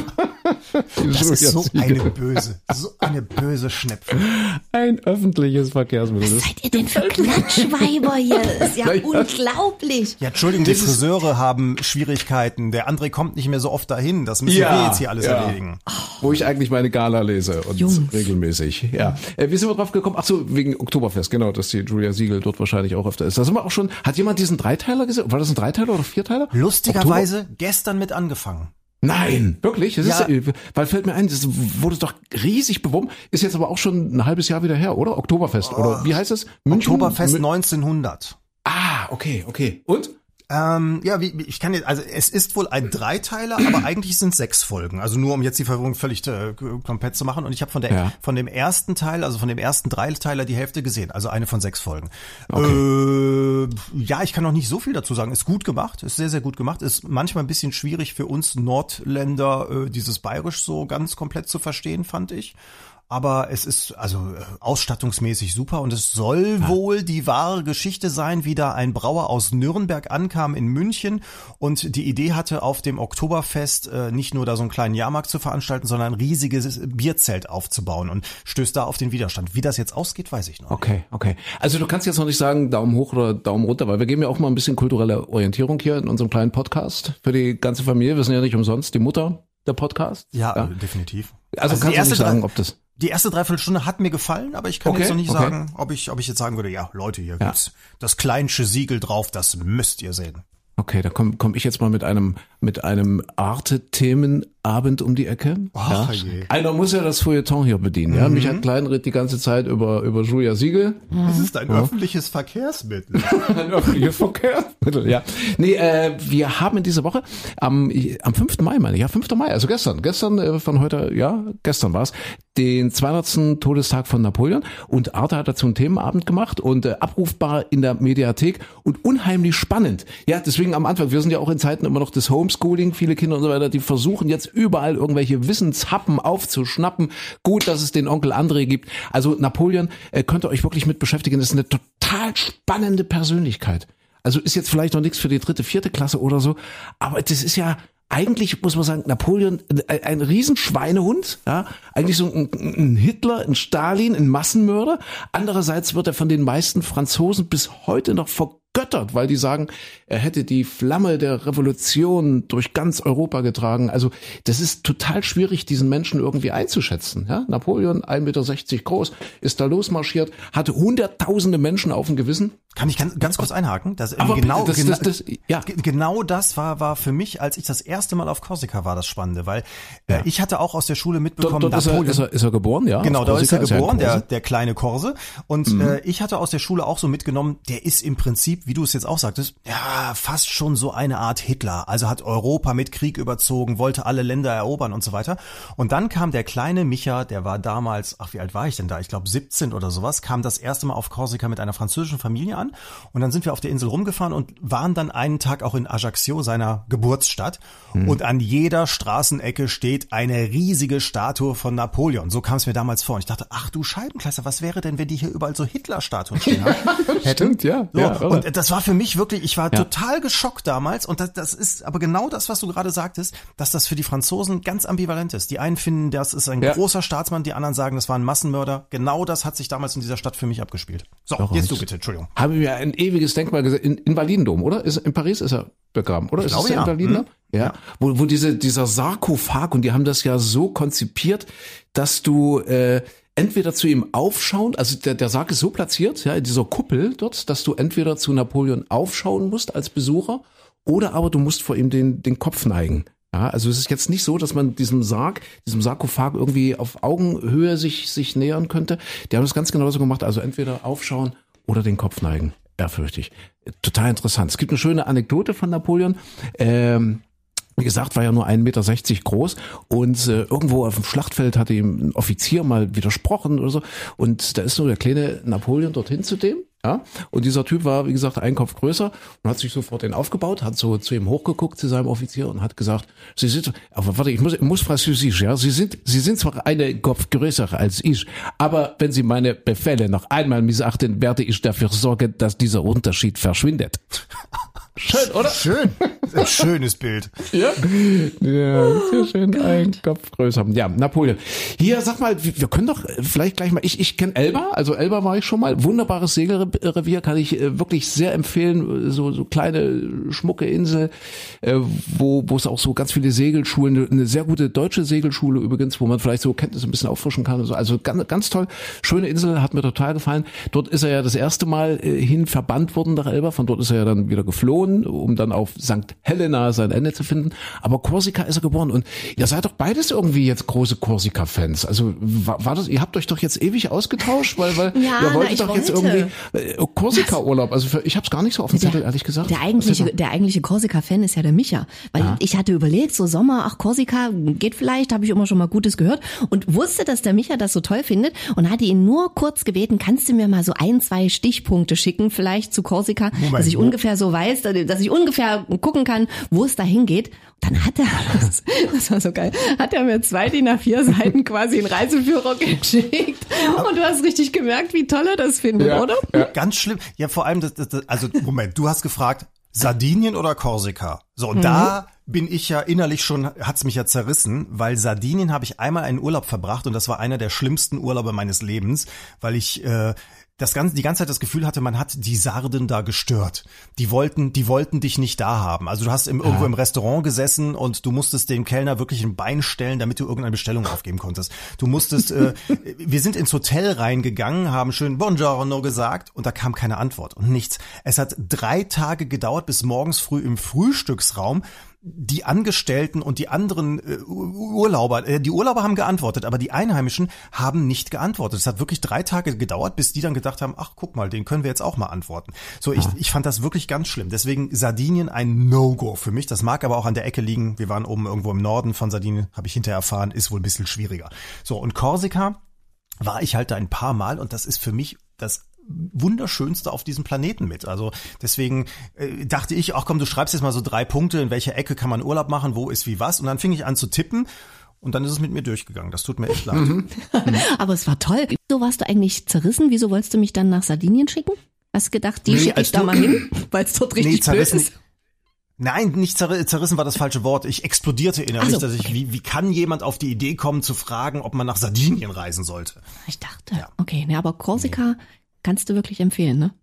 Das ist so eine böse, so eine böse Schnepfe. ein öffentliches Verkehrsmittel. Was seid ihr denn für Klatschweiber hier? Das ist ja ja. unglaublich. Ja, Entschuldigung, die Friseure haben Schwierigkeiten. Der André kommt nicht mehr so oft dahin. Das müssen wir jetzt hier alles ja. erledigen. Wo ich eigentlich meine Gala lese und Jungs. regelmäßig. Ja. Äh, wie sind wir drauf gekommen? Ach so, wegen Oktoberfest, genau, dass die Julia Siegel dort wahrscheinlich auch öfter ist. Da sind wir auch schon. Hat jemand diesen Dreiteiler gesehen? War das ein Dreiteiler oder Vierteiler? Lustigerweise gestern mit angefangen. Nein, wirklich? Das Ja. ist, weil fällt mir ein, das wurde doch riesig beworben. Ist jetzt aber auch schon ein halbes Jahr wieder her, oder? Oktoberfest oder wie heißt es? München? Oktoberfest Mü- 1900. Ah, okay, okay. Und? Ähm, ja, wie, ich kann jetzt, also es ist wohl ein Dreiteiler, aber eigentlich sind sechs Folgen. Also nur um jetzt die Verwirrung völlig äh, komplett zu machen. Und ich habe von der Ja. von dem ersten Teil, also von dem ersten Dreiteiler die Hälfte gesehen. Also eine von sechs Folgen. Äh, ja, ich kann noch nicht so viel dazu sagen. Ist gut gemacht, ist sehr, sehr gut gemacht. Ist manchmal ein bisschen schwierig für uns Nordländer, äh, dieses Bayerisch so ganz komplett zu verstehen, fand ich. Aber es ist also äh, ausstattungsmäßig super und es soll wohl die wahre Geschichte sein, wie da ein Brauer aus Nürnberg ankam in München und die Idee hatte, auf dem Oktoberfest äh, nicht nur da so einen kleinen Jahrmarkt zu veranstalten, sondern ein riesiges Bierzelt aufzubauen und stößt da auf den Widerstand. Wie das jetzt ausgeht, weiß ich noch. nicht. Okay, okay. Also du kannst jetzt noch nicht sagen Daumen hoch oder Daumen runter, weil wir geben ja auch mal ein bisschen kulturelle Orientierung hier in unserem kleinen Podcast für die ganze Familie. Wir sind ja nicht umsonst die Mutter der Podcast. Ja, äh, definitiv. Also, kannst du nicht sagen, ob das Die erste Dreiviertelstunde hat mir gefallen, aber ich kann Okay, jetzt noch nicht okay. sagen, ob ich, ob ich jetzt sagen würde, ja, Leute, hier gibt's das kleinsche Siegel drauf, das müsst ihr sehen. Okay, da komme komm ich jetzt mal mit einem mit einem Arte-Themenabend um die Ecke. Ach, je. Einer muss ja das Feuilleton hier bedienen. Ja, Michael Klein redet die ganze Zeit über über Julia Siegel. Das ist ein öffentliches Verkehrsmittel. Ein öffentliches Verkehrsmittel, ja. Nee, äh, wir haben in dieser Woche am, am 5. Mai, meine ich, ja, 5. Mai, also gestern, gestern äh, von heute, ja, gestern war's, den 200. Todestag von Napoleon und Arte hat dazu einen Themenabend gemacht und äh, abrufbar in der Mediathek und unheimlich spannend. Ja, deswegen am Anfang, wir sind ja auch in Zeiten immer noch des Homeschooling, viele Kinder und so weiter, die versuchen jetzt überall irgendwelche Wissenshappen aufzuschnappen. Gut, dass es den Onkel André gibt. Also Napoleon äh, könnt ihr euch wirklich mit beschäftigen, das ist eine total spannende Persönlichkeit. Also ist jetzt vielleicht noch nichts für die dritte, vierte Klasse oder so, aber das ist ja eigentlich muss man sagen, Napoleon, ein, ein Riesenschweinehund, ja, eigentlich so ein, ein Hitler, ein Stalin, ein Massenmörder. Andererseits wird er von den meisten Franzosen bis heute noch vergöttert, weil die sagen, er hätte die Flamme der Revolution durch ganz Europa getragen. Also das ist total schwierig, diesen Menschen irgendwie einzuschätzen. Ja? Napoleon, 1,60 Meter groß, ist da losmarschiert, hatte hunderttausende Menschen auf dem Gewissen. Kann ich ganz, ganz kurz einhaken? Das, Aber genau, das- das- das- ja. ge- genau das war, war für mich, als ich das erste Mal auf Korsika war, das Spannende, weil äh, ich hatte auch aus der Schule mitbekommen, Dort, dort ist, er, Napoleon- ist, er, ist er geboren, ja. Genau, da ist er ja geboren, ein der, Korse. der kleine Korse. Und Mhm. äh, ich hatte aus der Schule auch so mitgenommen, der ist im Prinzip, wie du es jetzt auch sagtest, ja, fast schon so eine Art Hitler. Also hat Europa mit Krieg überzogen, wollte alle Länder erobern und so weiter. Und dann kam der kleine Micha, der war damals, ach, wie alt war ich denn da? Ich glaube 17 oder sowas, kam das erste Mal auf Korsika mit einer französischen Familie an. Und dann sind wir auf der Insel rumgefahren und waren dann einen Tag auch in Ajaccio, seiner Geburtsstadt. Mhm. Und an jeder Straßenecke steht eine riesige Statue von Napoleon. So kam es mir damals vor. Und ich dachte, ach du Scheibenkleister, was wäre denn, wenn die hier überall so Hitler-Statuen stehen haben? Stimmt, ja. So, ja und das war für mich wirklich, ich war total geschockt damals und das, das ist aber genau das, was du gerade sagtest, dass das für die Franzosen ganz ambivalent ist. Die einen finden, das ist ein Ja. großer Staatsmann, die anderen sagen, das war ein Massenmörder. Genau das hat sich damals in dieser Stadt für mich abgespielt. So, Irre. jetzt du bitte, Entschuldigung. Haben wir ein ewiges Denkmal gesehen. In, Invalidendom, oder? Ist, in Paris ist er begraben, oder? ist glaube, der ja. Invalidendom? Ja. Wo, wo diese, dieser Sarkophag, und die haben das ja so konzipiert, dass du äh, entweder zu ihm aufschauen, also der, der Sarg ist so platziert, ja, in dieser Kuppel dort, dass du entweder zu Napoleon aufschauen musst als Besucher, oder aber du musst vor ihm den, den Kopf neigen. Ja, also es ist jetzt nicht so, dass man diesem Sarg, diesem Sarkophag irgendwie auf Augenhöhe sich, sich nähern könnte. Die haben das ganz genauso gemacht. Also entweder aufschauen oder den Kopf neigen. Ehrfürchtig. Total interessant. Es gibt eine schöne Anekdote von Napoleon. Ähm, wie gesagt, war ja nur 1,60 Meter groß und äh, irgendwo auf dem Schlachtfeld hatte ihm ein Offizier mal widersprochen oder so. Und da ist nur der kleine Napoleon dorthin zu dem. Ja, und dieser Typ war, wie gesagt, ein Kopf größer und hat sich sofort den aufgebaut, hat so zu ihm hochgeguckt, zu seinem Offizier und hat gesagt, Sie sind, aber warte, ich muss, ich muss französisch, ja, Sie sind, Sie sind zwar eine Kopf größer als ich, aber wenn Sie meine Befehle noch einmal missachten, werde ich dafür sorgen, dass dieser Unterschied verschwindet. Schön, oder? Schön. Ein schönes Bild. Ja, ja sehr schön. Ein Kopf größer. Ja, Napoleon. Hier, sag mal, wir können doch vielleicht gleich mal, ich, ich kenne Elba, also Elba war ich schon mal, wunderbares Segelrevier, kann ich äh, wirklich sehr empfehlen, so, so kleine, schmucke Insel, äh, wo, wo es auch so ganz viele Segelschulen, eine sehr gute deutsche Segelschule übrigens, wo man vielleicht so Kenntnisse ein bisschen auffrischen kann und so, also ganz, ganz toll, schöne Insel, hat mir total gefallen. Dort ist er ja das erste Mal äh, hin verbannt worden nach Elba, von dort ist er ja dann wieder geflohen, um dann auf St. Helena sein Ende zu finden. Aber Korsika ist er geboren und ihr seid doch beides irgendwie jetzt große Korsika-Fans. Also war, war das, ihr habt euch doch jetzt ewig ausgetauscht, weil, weil Ja, ihr na, wolltet ich doch jetzt wollte. irgendwie äh, Korsika-Urlaub. Also für, ich habe es gar nicht so auf dem Zettel, ehrlich gesagt. Der eigentliche, der eigentliche Korsika-Fan ist ja der Micha. Weil ich hatte überlegt, so Sommer, ach Korsika geht vielleicht, habe ich immer schon mal Gutes gehört und wusste, dass der Micha das so toll findet und hatte ihn nur kurz gebeten, kannst du mir mal so ein, zwei Stichpunkte schicken, vielleicht zu Korsika, dass ich wo- ungefähr so weiß, dass ich ungefähr gucken kann, wo es da hingeht. Dann hat er, das, das war so geil, hat er mir zwei DIN A4 Seiten quasi einen Reiseführer geschickt und du hast richtig gemerkt, wie toll er das findet, Ja. oder? Ganz schlimm. Ja, vor allem, das, das, das, also Moment, du hast gefragt, Sardinien oder Korsika? So, und da bin ich ja innerlich schon, hat's mich ja zerrissen, weil Sardinien habe ich einmal einen Urlaub verbracht und das war einer der schlimmsten Urlaube meines Lebens, weil ich äh, das ganze, die ganze Zeit das Gefühl hatte, man hat die Sarden da gestört. Die wollten, die wollten dich nicht da haben. Also du hast im, irgendwo im Restaurant gesessen und du musstest dem Kellner wirklich ein Bein stellen, damit du irgendeine Bestellung aufgeben konntest. Du musstest, äh, wir sind ins Hotel reingegangen, haben schön Buongiorno gesagt und da kam keine Antwort und nichts. Es hat drei Tage gedauert, bis morgens früh im Frühstücksraum die Angestellten und die anderen äh, Urlauber, äh, die Urlauber haben geantwortet, aber die Einheimischen haben nicht geantwortet. Es hat wirklich drei Tage gedauert, bis die dann gedacht haben, ach guck mal, den können wir jetzt auch mal antworten. So, ich, ich fand das wirklich ganz schlimm. Deswegen Sardinien ein No-Go für mich. Das mag aber auch an der Ecke liegen. Wir waren oben irgendwo im Norden von Sardinien, habe ich hinterher erfahren, ist wohl ein bisschen schwieriger. So, und Korsika war ich halt da ein paar Mal und das ist für mich das wunderschönste auf diesem Planeten mit. Also deswegen äh, dachte ich, ach komm, du schreibst jetzt mal so drei Punkte, in welcher Ecke kann man Urlaub machen, wo ist wie was. Und dann fing ich an zu tippen und dann ist es mit mir durchgegangen. Das tut mir echt leid. Aber es war toll. Wieso warst du eigentlich zerrissen? Wieso wolltest du mich dann nach Sardinien schicken? Hast du gedacht, die Nee, schicke ich da mal hin, weil es dort richtig blöd zerrissen. ist? Nein, nicht zerri zerrissen war das falsche Wort. Ich explodierte innerlich, so, dass ich, wie, wie kann jemand auf die Idee kommen zu fragen, ob man nach Sardinien reisen sollte? Ich dachte, okay, ne, aber Korsika kannst du wirklich empfehlen, ne?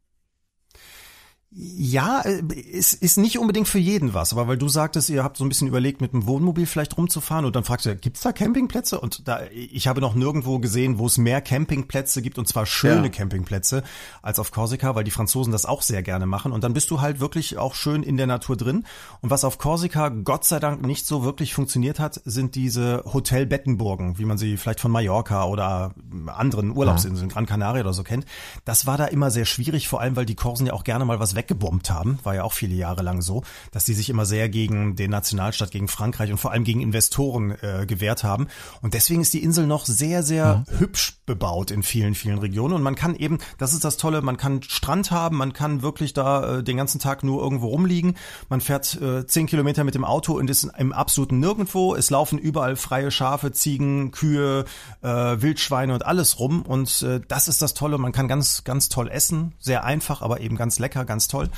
Ja, äh, ist, ist nicht unbedingt für jeden was, aber weil du sagtest, ihr habt so ein bisschen überlegt, mit dem Wohnmobil vielleicht rumzufahren und dann fragst du, gibt's da Campingplätze? Und da, ich habe noch nirgendwo gesehen, wo es mehr Campingplätze gibt und zwar schöne Ja. Campingplätze als auf Korsika, weil die Franzosen das auch sehr gerne machen und dann bist du halt wirklich auch schön in der Natur drin. Und was auf Korsika Gott sei Dank nicht so wirklich funktioniert hat, sind diese Hotelbettenburgen, wie man sie vielleicht von Mallorca oder anderen Urlaubsinseln, Gran Canaria oder so kennt. Das war da immer sehr schwierig, vor allem weil die Korsen ja auch gerne mal was weggebombt haben, war ja auch viele Jahre lang so, dass die sich immer sehr gegen den Nationalstaat, gegen Frankreich und vor allem gegen Investoren äh, gewehrt haben. Und deswegen ist die Insel noch sehr, sehr hübsch bebaut in vielen, vielen Regionen. Und man kann eben, das ist das Tolle, man kann Strand haben, man kann wirklich da äh, den ganzen Tag nur irgendwo rumliegen. Man fährt äh, zehn Kilometer mit dem Auto und ist im absoluten Nirgendwo. Es laufen überall freie Schafe, Ziegen, Kühe, äh, Wildschweine und alles rum. Und äh, das ist das Tolle. Man kann ganz, ganz toll essen. Sehr einfach, aber eben ganz lecker, ganz toll.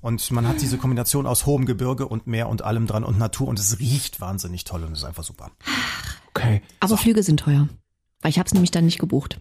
Und man hat diese Kombination aus hohem Gebirge und Meer und allem dran und Natur und es riecht wahnsinnig toll und ist einfach super. Okay. Aber Flüge sind teuer. Weil ich habe es nämlich dann nicht gebucht.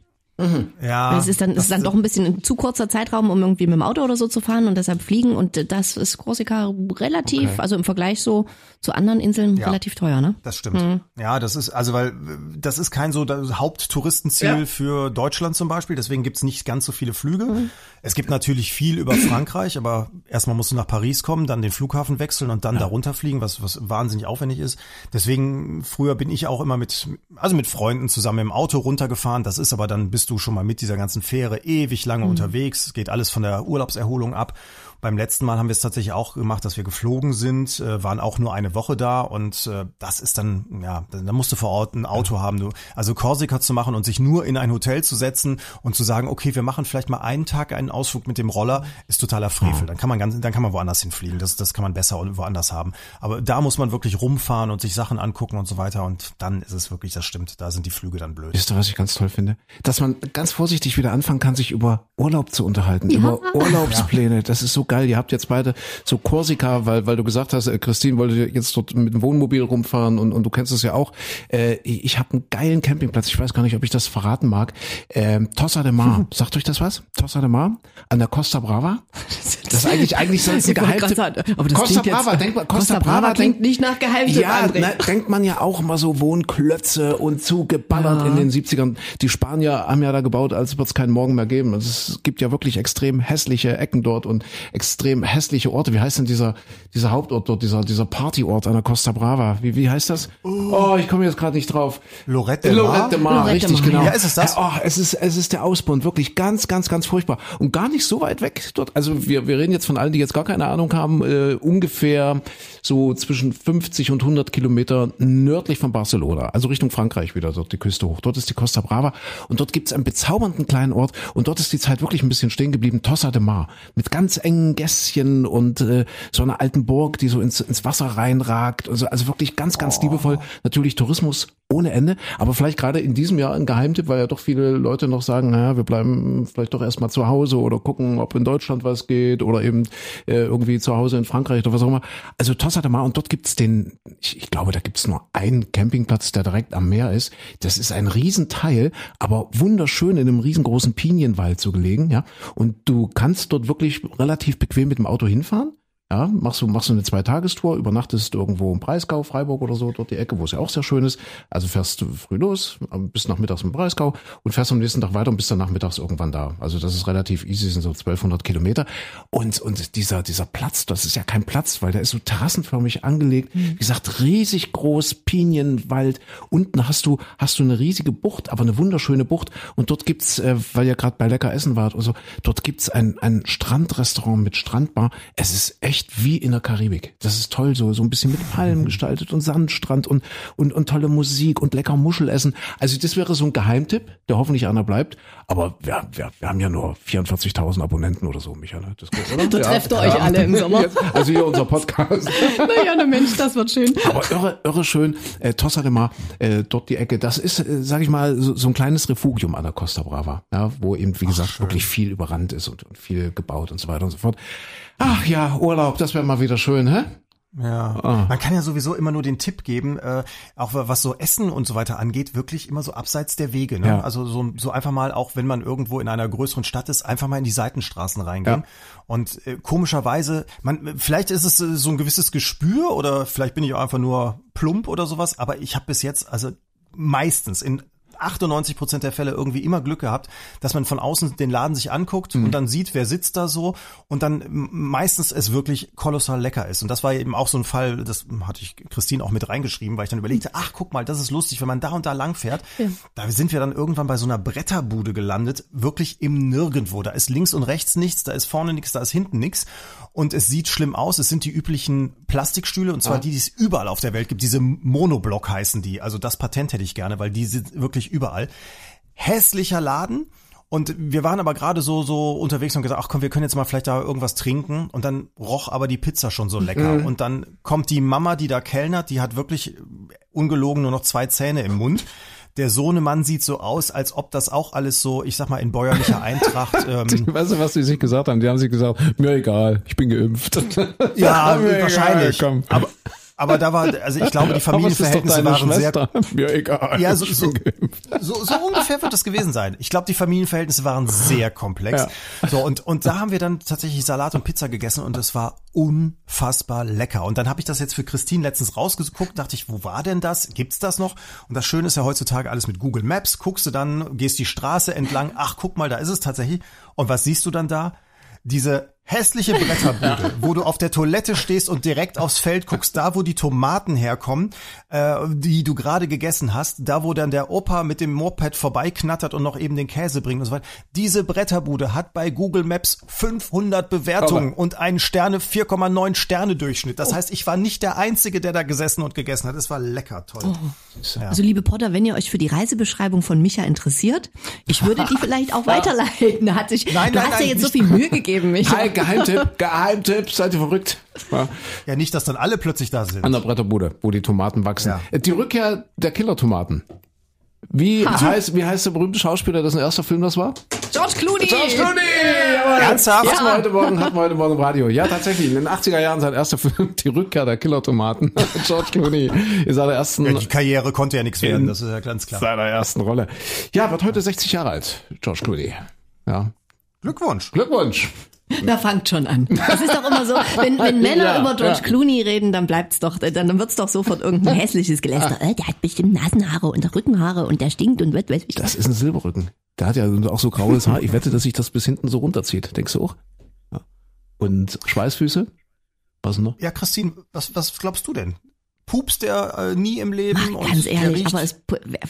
Ja. es ist dann, es ist dann doch ein bisschen ein zu kurzer Zeitraum, um irgendwie mit dem Auto oder so zu fahren und deshalb fliegen. Und das ist Korsika relativ, Okay. also im Vergleich so zu anderen Inseln Ja. relativ teuer, ne? Das stimmt. Ja, das ist, also weil das ist kein so Haupttouristenziel Ja. für Deutschland zum Beispiel, deswegen gibt's nicht ganz so viele Flüge. Es gibt natürlich viel über Frankreich, aber erstmal musst du nach Paris kommen, dann den Flughafen wechseln und dann da runterfliegen, was, was wahnsinnig aufwendig ist. Deswegen, früher bin ich auch immer mit, also mit Freunden zusammen im Auto runtergefahren. Das ist aber dann bist du schon mal mit dieser ganzen Fähre ewig lange unterwegs. Es geht alles von der Urlaubserholung ab. Beim letzten Mal haben wir es tatsächlich auch gemacht, dass wir geflogen sind, äh, waren auch nur eine Woche da und äh, das ist dann, ja, da musst du vor Ort ein Auto haben. Du, also Korsika zu machen und sich nur in ein Hotel zu setzen und zu sagen, okay, wir machen vielleicht mal einen Tag einen Ausflug mit dem Roller, ist totaler Frevel. Dann kann man ganz, dann kann man woanders hinfliegen. Das, das kann man besser woanders haben. Aber da muss man wirklich rumfahren und sich Sachen angucken und so weiter und dann ist es wirklich, das stimmt, da sind die Flüge dann blöd. Wisst ihr, was ich ganz toll finde? Dass man ganz vorsichtig wieder anfangen kann, sich über Urlaub zu unterhalten, über Urlaubspläne. Das ist so geil. Ihr habt jetzt beide so Korsika, weil, weil du gesagt hast, äh, Christine wollte jetzt dort mit dem Wohnmobil rumfahren und, und du kennst es ja auch. Äh, ich habe einen geilen Campingplatz. Ich weiß gar nicht, ob ich das verraten mag. Ähm, Tossa de Mar. Sagt euch das was? Tossa de Mar? An der Costa Brava? Das ist eigentlich, eigentlich soll es ein Geheimtipp. Costa klingt jetzt- Brava, denkt man, Costa, Costa Brava Brava klingt denkt- nicht nach Geheimtipp, Ja, na, denkt man ja auch immer so Wohnklötze und zugeballert Ja. in den 70ern. Die Spanier haben ja da gebaut, als wird es keinen Morgen mehr geben. Also es gibt ja wirklich extrem hässliche Ecken dort und extrem hässliche Orte. Wie heißt denn dieser, dieser Hauptort dort, dieser, dieser Partyort an der Costa Brava? Wie, wie heißt das? Oh, ich komme jetzt gerade nicht drauf. Lorette de Mar? Lorette de Mar, Lorette richtig, Mar. genau. Ja, ist es das? Oh, es ist, es ist der Ausbund, wirklich ganz, ganz, ganz furchtbar. Und gar nicht so weit weg dort. Also wir, wir reden jetzt von allen, die jetzt gar keine Ahnung haben, äh, ungefähr so zwischen 50 und 100 Kilometer nördlich von Barcelona, also Richtung Frankreich wieder, dort die Küste hoch. Dort ist die Costa Brava und dort gibt's einen bezaubernden kleinen Ort und dort ist die Zeit wirklich ein bisschen stehen geblieben, Tossa de Mar, mit ganz engen Gässchen und äh, so einer alten Burg, die so ins, ins Wasser reinragt. Also, also wirklich ganz, ganz liebevoll. Natürlich Tourismus ohne Ende, aber vielleicht gerade in diesem Jahr ein Geheimtipp, weil ja doch viele Leute noch sagen, naja, wir bleiben vielleicht doch erstmal zu Hause oder gucken, ob in Deutschland was geht oder eben äh, irgendwie zu Hause in Frankreich oder was auch immer. Also Tossa de Mar und dort gibt's den, ich, ich glaube, da gibt's nur einen Campingplatz, der direkt am Meer ist. Das ist ein Riesenteil, aber wunderschön in einem riesengroßen Pinienwald so gelegen, ja. Und du kannst dort wirklich relativ bequem mit dem Auto hinfahren. Ja, machst du, machst du eine Zweitagestour, übernachtest irgendwo im Breisgau, Freiburg oder so, dort die Ecke, wo es ja auch sehr schön ist. Also fährst du früh los, bis nachmittags im Breisgau und fährst am nächsten Tag weiter und bist dann nachmittags irgendwann da. Also das ist relativ easy, sind so 1200 Kilometer. Und, und dieser, dieser Platz, das ist ja kein Platz, weil der ist so terrassenförmig angelegt. Wie gesagt, riesig groß, Pinienwald. Unten hast du, hast du eine riesige Bucht, aber eine wunderschöne Bucht. Und dort gibt's, äh, weil ihr gerade bei Lecker Essen wart oder so, dort gibt's ein, ein Strandrestaurant mit Strandbar. Es ist echt wie in der Karibik. Das ist toll, so, so ein bisschen mit Palmen gestaltet und Sandstrand und, und, und tolle Musik und lecker Muschelessen. Also das wäre so ein Geheimtipp, der hoffentlich einer bleibt. Aber wir, wir, wir haben ja nur 44.000 Abonnenten oder so, Michael. Das geht, oder? Da trefft ihr euch alle im Sommer. Also hier unser Podcast. naja, na Mensch, das wird schön. Aber irre, irre schön. Äh, Tossa de Mar, äh, dort die Ecke. Das ist, äh, sag ich mal, so, so ein kleines Refugium an der Costa Brava, ja, wo eben, wie gesagt, wirklich viel überrannt ist und, und viel gebaut und so weiter und so fort. Ach ja, Urlaub, das wäre mal wieder schön, hä? Ja, man kann ja sowieso immer nur den Tipp geben, äh, auch was so Essen und so weiter angeht, wirklich immer so abseits der Wege. Ne? Ja. Also so, so einfach mal, auch wenn man irgendwo in einer größeren Stadt ist, einfach mal in die Seitenstraßen reingehen. Ja. Und äh, komischerweise, man, vielleicht ist es äh, so ein gewisses Gespür oder vielleicht bin ich auch einfach nur plump oder sowas, aber ich habe bis jetzt, also meistens in 98 Prozent der Fälle irgendwie immer Glück gehabt, dass man von außen den Laden sich anguckt und dann sieht, wer sitzt da so und dann meistens es wirklich kolossal lecker ist. Und das war eben auch so ein Fall, das hatte ich Christine auch mit reingeschrieben, weil ich dann überlegte, ach guck mal, das ist lustig, wenn man da und da lang fährt. Da sind wir dann irgendwann bei so einer Bretterbude gelandet, wirklich im Nirgendwo. Da ist links und rechts nichts, da ist vorne nichts, da ist hinten nichts. Und es sieht schlimm aus. Es sind die üblichen Plastikstühle und zwar die, die es überall auf der Welt gibt. Diese Monoblock heißen die. Also das Patent hätte ich gerne, weil die sind wirklich überall. Hässlicher Laden. Und wir waren aber gerade so so unterwegs und gesagt, ach komm, wir können jetzt mal vielleicht da irgendwas trinken. Und dann roch aber die Pizza schon so lecker. Und dann kommt die Mama, die da kellnert, die hat wirklich ungelogen nur noch zwei Zähne im Mund. Der Sohnemann sieht so aus, als ob das auch alles so, ich sag mal, in bäuerlicher Eintracht. Ähm, Weißt du, was die sich gesagt haben? Die haben sich gesagt, mir egal, ich bin geimpft. ja, wahrscheinlich. Egal. Aber, aber da war, also ich glaube, die Familienverhältnisse waren sehr Schwester. Mir egal. Ja, so, so, so, so ungefähr wird das gewesen sein. Ich glaube, die Familienverhältnisse waren sehr komplex. So und und da haben wir dann tatsächlich Salat und Pizza gegessen und es war unfassbar lecker. Und dann habe ich das jetzt für Christine letztens rausgeguckt, dachte ich, wo war denn das? Gibt's das noch? Und das Schöne ist ja heutzutage alles mit Google Maps. Guckst du dann, gehst die Straße entlang. Ach, guck mal, da ist es tatsächlich. Und was siehst du dann da? Diese hässliche Bretterbude, wo du auf der Toilette stehst und direkt aufs Feld guckst, da wo die Tomaten herkommen, äh, die du gerade gegessen hast, da wo dann der Opa mit dem Moped vorbeiknattert und noch eben den Käse bringt und so weiter. Diese Bretterbude hat bei Google Maps 500 Bewertungen Aber- und einen Sterne 4,9 Sterne Durchschnitt. Das heißt, ich war nicht der einzige, der da gesessen und gegessen hat. Es war lecker, toll. Also liebe Potter, wenn ihr euch für die Reisebeschreibung von Micha interessiert, ich würde die vielleicht auch weiterleiten. Da hat sich, Nein, du nein, hast ja nein, jetzt so viel Mühe gegeben, Micha. Geheimtipp, Geheimtipp, seid ihr verrückt? Ja, Ja, nicht, dass dann alle plötzlich da sind. an der Bretterbude, wo die Tomaten wachsen. Ja. Die Rückkehr der Killertomaten. Wie heißt, wie heißt der berühmte Schauspieler, dessen erster Film das war? George Clooney! George Clooney! Jawohl. Ernsthaft? Hatten wir heute Morgen, hatten wir heute Morgen im Radio. Ja, tatsächlich. In den 80er Jahren sein erster Film, Die Rückkehr der Killertomaten. George Clooney in seiner ersten, Ja, die Karriere konnte ja nichts werden, das ist ja ganz klar. seiner ersten Rolle. Ja, wird heute 60 Jahre alt, George Clooney. Ja. Glückwunsch. Glückwunsch. Da fangt schon an. Das ist doch immer so, wenn, wenn Männer Ja, über George ja. Clooney reden, dann bleibt's doch, dann, dann wird's doch sofort irgendein hässliches Geläster. Äh, der hat bestimmt Nasenhaare und Rückenhaare und der stinkt und wird weiß ich. Das ist ein Silberrücken. Der hat ja auch so graues Haar. Ich wette, dass sich das bis hinten so runterzieht. Denkst du auch? Ja. Und Schweißfüße? Was denn noch? Ja, Christine, was, was glaubst du denn? Pupst der äh, nie im Leben? Ach, und ganz ehrlich, aber es,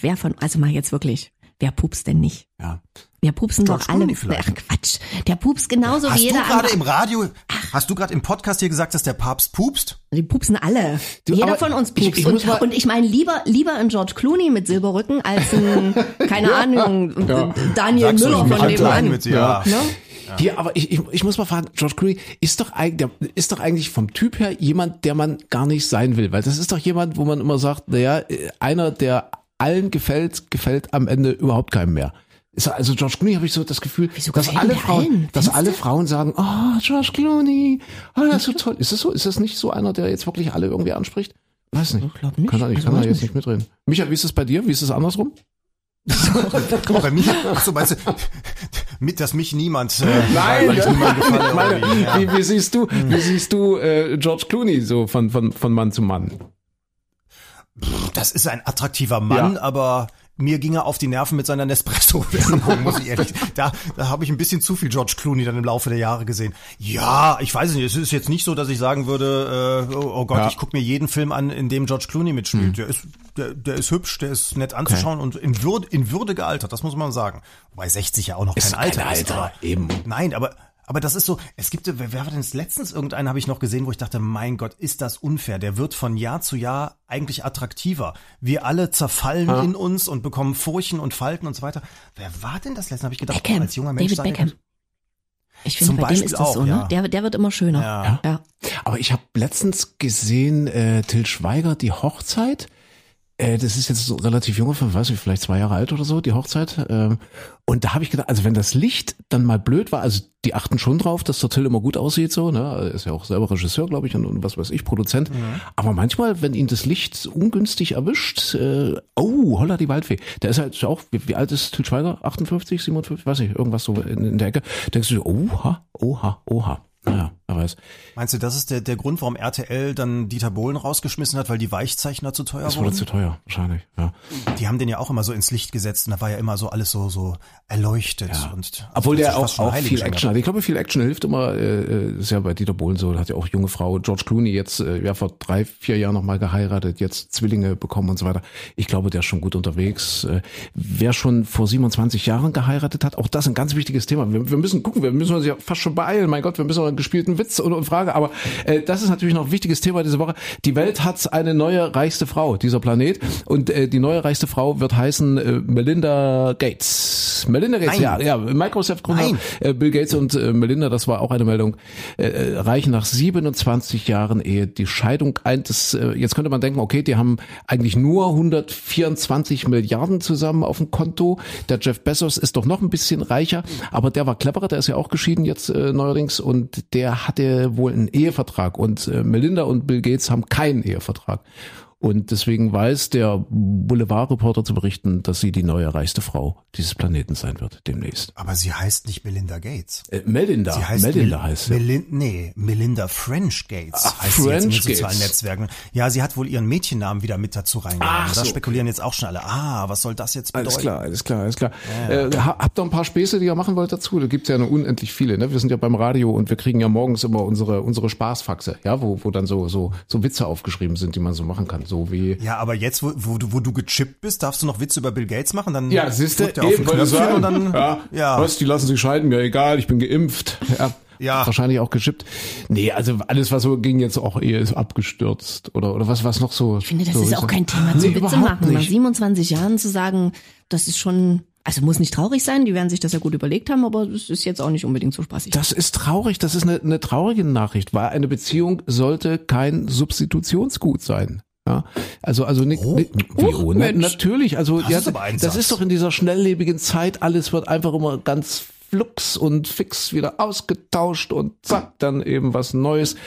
wer von, also mal jetzt wirklich, wer pupst denn nicht? Ja. Wir pupsen George doch alle. Clooney vielleicht. Ach Quatsch. Der pupst genauso Hast wie du jeder gerade andere. im Radio, hast du gerade im Podcast hier gesagt, dass der Papst pupst? Die pupsen alle. Du, Jeder von uns ich- pupst. ich mal- und, und ich meine lieber lieber ein George Clooney mit Silberrücken als ein, keine Ahnung, Daniel Sagst du, Müller ich von nebenan. mit, ja. Ne? Hier, aber ich, ich, ich muss mal fragen, George Clooney ist doch eigentlich, der ist doch eigentlich vom Typ her jemand, der man gar nicht sein will, weil das ist doch jemand, wo man immer sagt, naja, äh, einer, der allen gefällt, gefällt am Ende überhaupt keinem mehr. Ist, also George Clooney habe ich so das Gefühl, Wieso dass alle Frauen, dass Findest alle du? Frauen sagen, oh, George Clooney, oh, das ist so toll. Ist das so? Ist das nicht so einer, der jetzt wirklich alle irgendwie anspricht? Weiß nicht. Ich glaub nicht. Kann er, ich Also kann da jetzt nicht. nicht mitreden. Micha, wie ist es bei dir? Wie ist es andersrum? Mal, bei mir, ach so, meinst du, mit, dass mich niemand, äh, Nein, weil ich niemandem gefalle, ich meine, ja. wie, wie siehst du, wie siehst du äh, George Clooney so von, von, von Mann zu Mann? Das ist ein attraktiver Mann, Ja. aber mir ging er auf die Nerven mit seiner Nespresso-Werbung, muss ich ehrlich. Da, da habe ich ein bisschen zu viel George Clooney dann im Laufe der Jahre gesehen. Ja, ich weiß nicht, es ist jetzt nicht so, dass ich sagen würde, äh, oh, oh Gott, Ja. ich gucke mir jeden Film an, in dem George Clooney mitspielt. Der ist, der, der ist hübsch, der ist nett anzuschauen und in Würde, in Würde gealtert, das muss man sagen. Wobei 60 ja auch noch Ist kein Alter kein ist. Alter, aber- eben. Nein, aber aber das ist so, es gibt, wer wer war denn das letztens? Irgendeinen habe ich noch gesehen, wo ich dachte, mein Gott, ist das unfair. Der wird von Jahr zu Jahr eigentlich attraktiver. Wir alle zerfallen in uns und bekommen Furchen und Falten und so weiter. Wer war denn das letzte? Habe ich gedacht, Beckham. als junger Mensch David Beckham. Ich finde, Zum bei dem Beispiel ist das auch, so, ne? ja. Der, der wird immer schöner. Ja. ja. Aber ich habe letztens gesehen, äh, Till Schweiger, die Hochzeit. Äh, das ist jetzt so relativ junger Film, weiß ich, vielleicht zwei Jahre alt oder so, die Hochzeit. Ähm, und da habe ich gedacht, also wenn das Licht dann mal blöd war, also die achten schon drauf, dass der Till immer gut aussieht, so, ne? Er Ist ja auch selber Regisseur, glaube ich, und, und was weiß ich, Produzent. Aber manchmal, wenn ihn das Licht ungünstig erwischt, äh, oh, holla die Waldfee. Der ist halt auch, wie, wie alt ist Till Schweiger? 58, 57, weiß ich, irgendwas so in, in der Ecke. Denkst du, oha, oha, oha. Naja, wer weiß. Meinst du, das ist der, der Grund, warum RTL dann Dieter Bohlen rausgeschmissen hat, weil die Weichzeichner zu teuer Das wurde wurden? zu teuer, wahrscheinlich, ja. Die haben den ja auch immer so ins Licht gesetzt und da war ja immer so alles so so erleuchtet und Obwohl das der auch, auch viel Action hat. Ich glaube, viel Action hilft immer. Äh, äh, ist ja bei Dieter Bohlen so. Hat ja auch junge Frau George Clooney jetzt äh, ja vor drei, vier Jahren nochmal geheiratet, jetzt Zwillinge bekommen und so weiter. Ich glaube, der ist schon gut unterwegs. Äh, wer schon vor 27 Jahren geheiratet hat, auch das ein ganz wichtiges Thema. Wir, wir müssen gucken, wir müssen uns ja fast schon beeilen. Mein Gott, wir müssen noch einen gespielten Witz und, und Frage. Aber äh, das ist natürlich noch ein wichtiges Thema diese Woche. Die Welt hat eine neue reichste Frau, dieser Planet. Und äh, die neue reichste Frau wird heißen äh, Melinda Gates. Melinda Gates, Nein. ja, ja, Microsoft-Gründer äh, Bill Gates und äh, Melinda, das war auch eine Meldung, äh, äh, reichen nach 27 Jahren Ehe die Scheidung ein. Das, äh, jetzt könnte man denken, okay, die haben eigentlich nur 124 Milliarden zusammen auf dem Konto. Der Jeff Bezos ist doch noch ein bisschen reicher, aber der war cleverer, der ist ja auch geschieden jetzt äh, neuerdings und der hatte wohl einen Ehevertrag und äh, Melinda und Bill Gates haben keinen Ehevertrag. Und deswegen weiß der Boulevardreporter zu berichten, dass sie die neue reichste Frau dieses Planeten sein wird demnächst. Aber sie heißt nicht Melinda Gates. Äh, Melinda, Sie heißt Melinda Mel- heißt sie. Melin nee, Melinda French Gates Ach, heißt sie jetzt in den French sozialen. Netzwerken. Ja, sie hat wohl ihren Mädchennamen wieder mit dazu reingenommen. Ach Da so. spekulieren jetzt auch schon alle. Ah, was soll das jetzt bedeuten? Alles klar, alles klar, alles klar. Äh, ha- habt ihr ein paar Späße, die ihr machen wollt dazu? Da gibt's ja noch unendlich viele. Ne? Wir sind ja beim Radio und wir kriegen ja morgens immer unsere unsere Spaßfaxe, ja, wo wo dann so so so Witze aufgeschrieben sind, die man so machen kann, so wie Ja, aber jetzt, wo, wo, du, wo du gechippt bist, darfst du noch Witze über Bill Gates machen? Dann Ja, drückt er auf den und dann, ja, ja. Was, die lassen sich scheiden, mir egal, ich bin geimpft. Ja. Ja. Wahrscheinlich auch geschippt. Nee, also alles, was so ging jetzt auch eher ist abgestürzt. Oder, oder was, was noch so. Ich finde, das so ist auch kein Thema zu Nee, Witze machen. Nach nicht. 27 Jahren zu sagen, das ist schon, also muss nicht traurig sein, die werden sich das ja gut überlegt haben, aber es ist jetzt auch nicht unbedingt so spaßig. Das ist traurig, das ist eine, eine traurige Nachricht, weil eine Beziehung sollte kein Substitutionsgut sein. Ja, also also nicht, Oh. nicht Oh, natürlich, also Das ja, ist das ist doch in dieser schnelllebigen Zeit, alles wird einfach immer ganz flux und fix wieder ausgetauscht und zack, dann eben was Neues.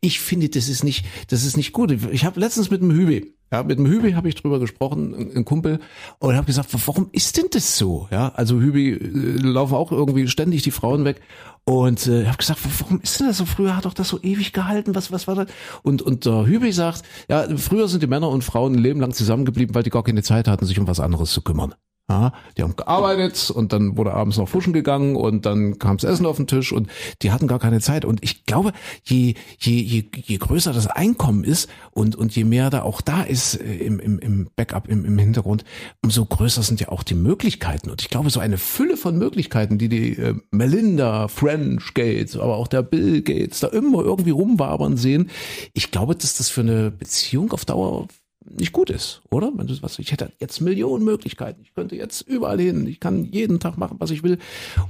Ich finde, das ist nicht, das ist nicht gut. Ich habe letztens mit dem Hübi, Ja, mit dem Hübi habe ich drüber gesprochen, ein, ein Kumpel, und habe gesagt, warum ist denn das so? Ja, also Hübi äh, laufen auch irgendwie ständig die Frauen weg. Und äh, habe gesagt, warum ist denn das so? Früher hat doch das so ewig gehalten. Was, was war das? Und und der Hübi sagt, ja, früher sind die Männer und Frauen ein Leben lang zusammengeblieben, weil die gar keine Zeit hatten, sich um was anderes zu kümmern. Ja, die haben gearbeitet und dann wurde abends noch fuschen gegangen und dann kam das Essen auf den Tisch und die hatten gar keine Zeit. Und ich glaube, je, je, je, je größer das Einkommen ist und, und je mehr da auch da ist äh, im, im, im Backup, im, im Hintergrund, umso größer sind ja auch die Möglichkeiten. Und ich glaube, so eine Fülle von Möglichkeiten, die die äh, Melinda French Gates, aber auch der Bill Gates da immer irgendwie rumwabern sehen, ich glaube, dass das für eine Beziehung auf Dauer nicht gut ist, oder? Wenn du was, ich hätte jetzt Millionen Möglichkeiten. Ich könnte jetzt überall hin. Ich kann jeden Tag machen, was ich will.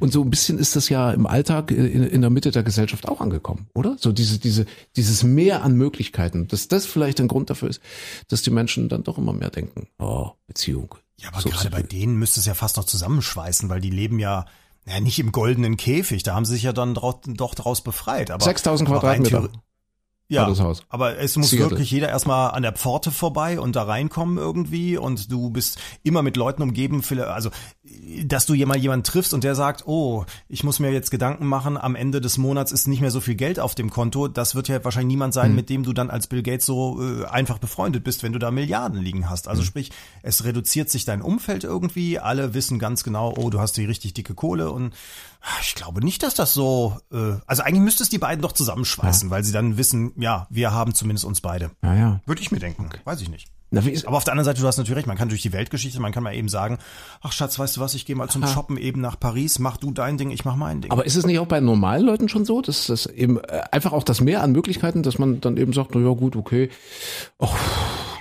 Und so ein bisschen ist das ja im Alltag in, in der Mitte der Gesellschaft auch angekommen, oder? So diese, diese, dieses Mehr an Möglichkeiten, dass das vielleicht ein Grund dafür ist, dass die Menschen dann doch immer mehr denken, oh, Beziehung. Ja, aber so gerade bei denen müsste es ja fast noch zusammenschweißen, weil die leben ja, ja nicht im goldenen Käfig. Da haben sie sich ja dann doch, doch daraus befreit. Aber 6000 Quadratmeter. Ja, das Haus. aber es muss Seattle. wirklich jeder erstmal an der Pforte vorbei und da reinkommen irgendwie und du bist immer mit Leuten umgeben, also dass du mal jemanden triffst und der sagt, oh, ich muss mir jetzt Gedanken machen, am Ende des Monats ist nicht mehr so viel Geld auf dem Konto, das wird ja wahrscheinlich niemand sein, hm. mit dem du dann als Bill Gates so äh, einfach befreundet bist, wenn du da Milliarden liegen hast. Also hm. sprich, es reduziert sich dein Umfeld irgendwie, alle wissen ganz genau, oh, du hast die richtig dicke Kohle und ich glaube nicht, dass das so. Äh, also eigentlich müsste es die beiden doch zusammenschweißen, ja. weil sie dann wissen, ja, wir haben zumindest uns beide. Ja, ja. Würde ich mir denken. Okay. Weiß ich nicht. Na, Aber auf der anderen Seite, du hast natürlich recht, man kann durch die Weltgeschichte, man kann mal eben sagen, ach Schatz, weißt du was, ich gehe mal zum Aha. Shoppen eben nach Paris, mach du dein Ding, ich mach mein Ding. Aber ist es nicht auch bei normalen Leuten schon so, dass das eben äh, einfach auch das Mehr an Möglichkeiten, dass man dann eben sagt, na ja gut, okay, ach,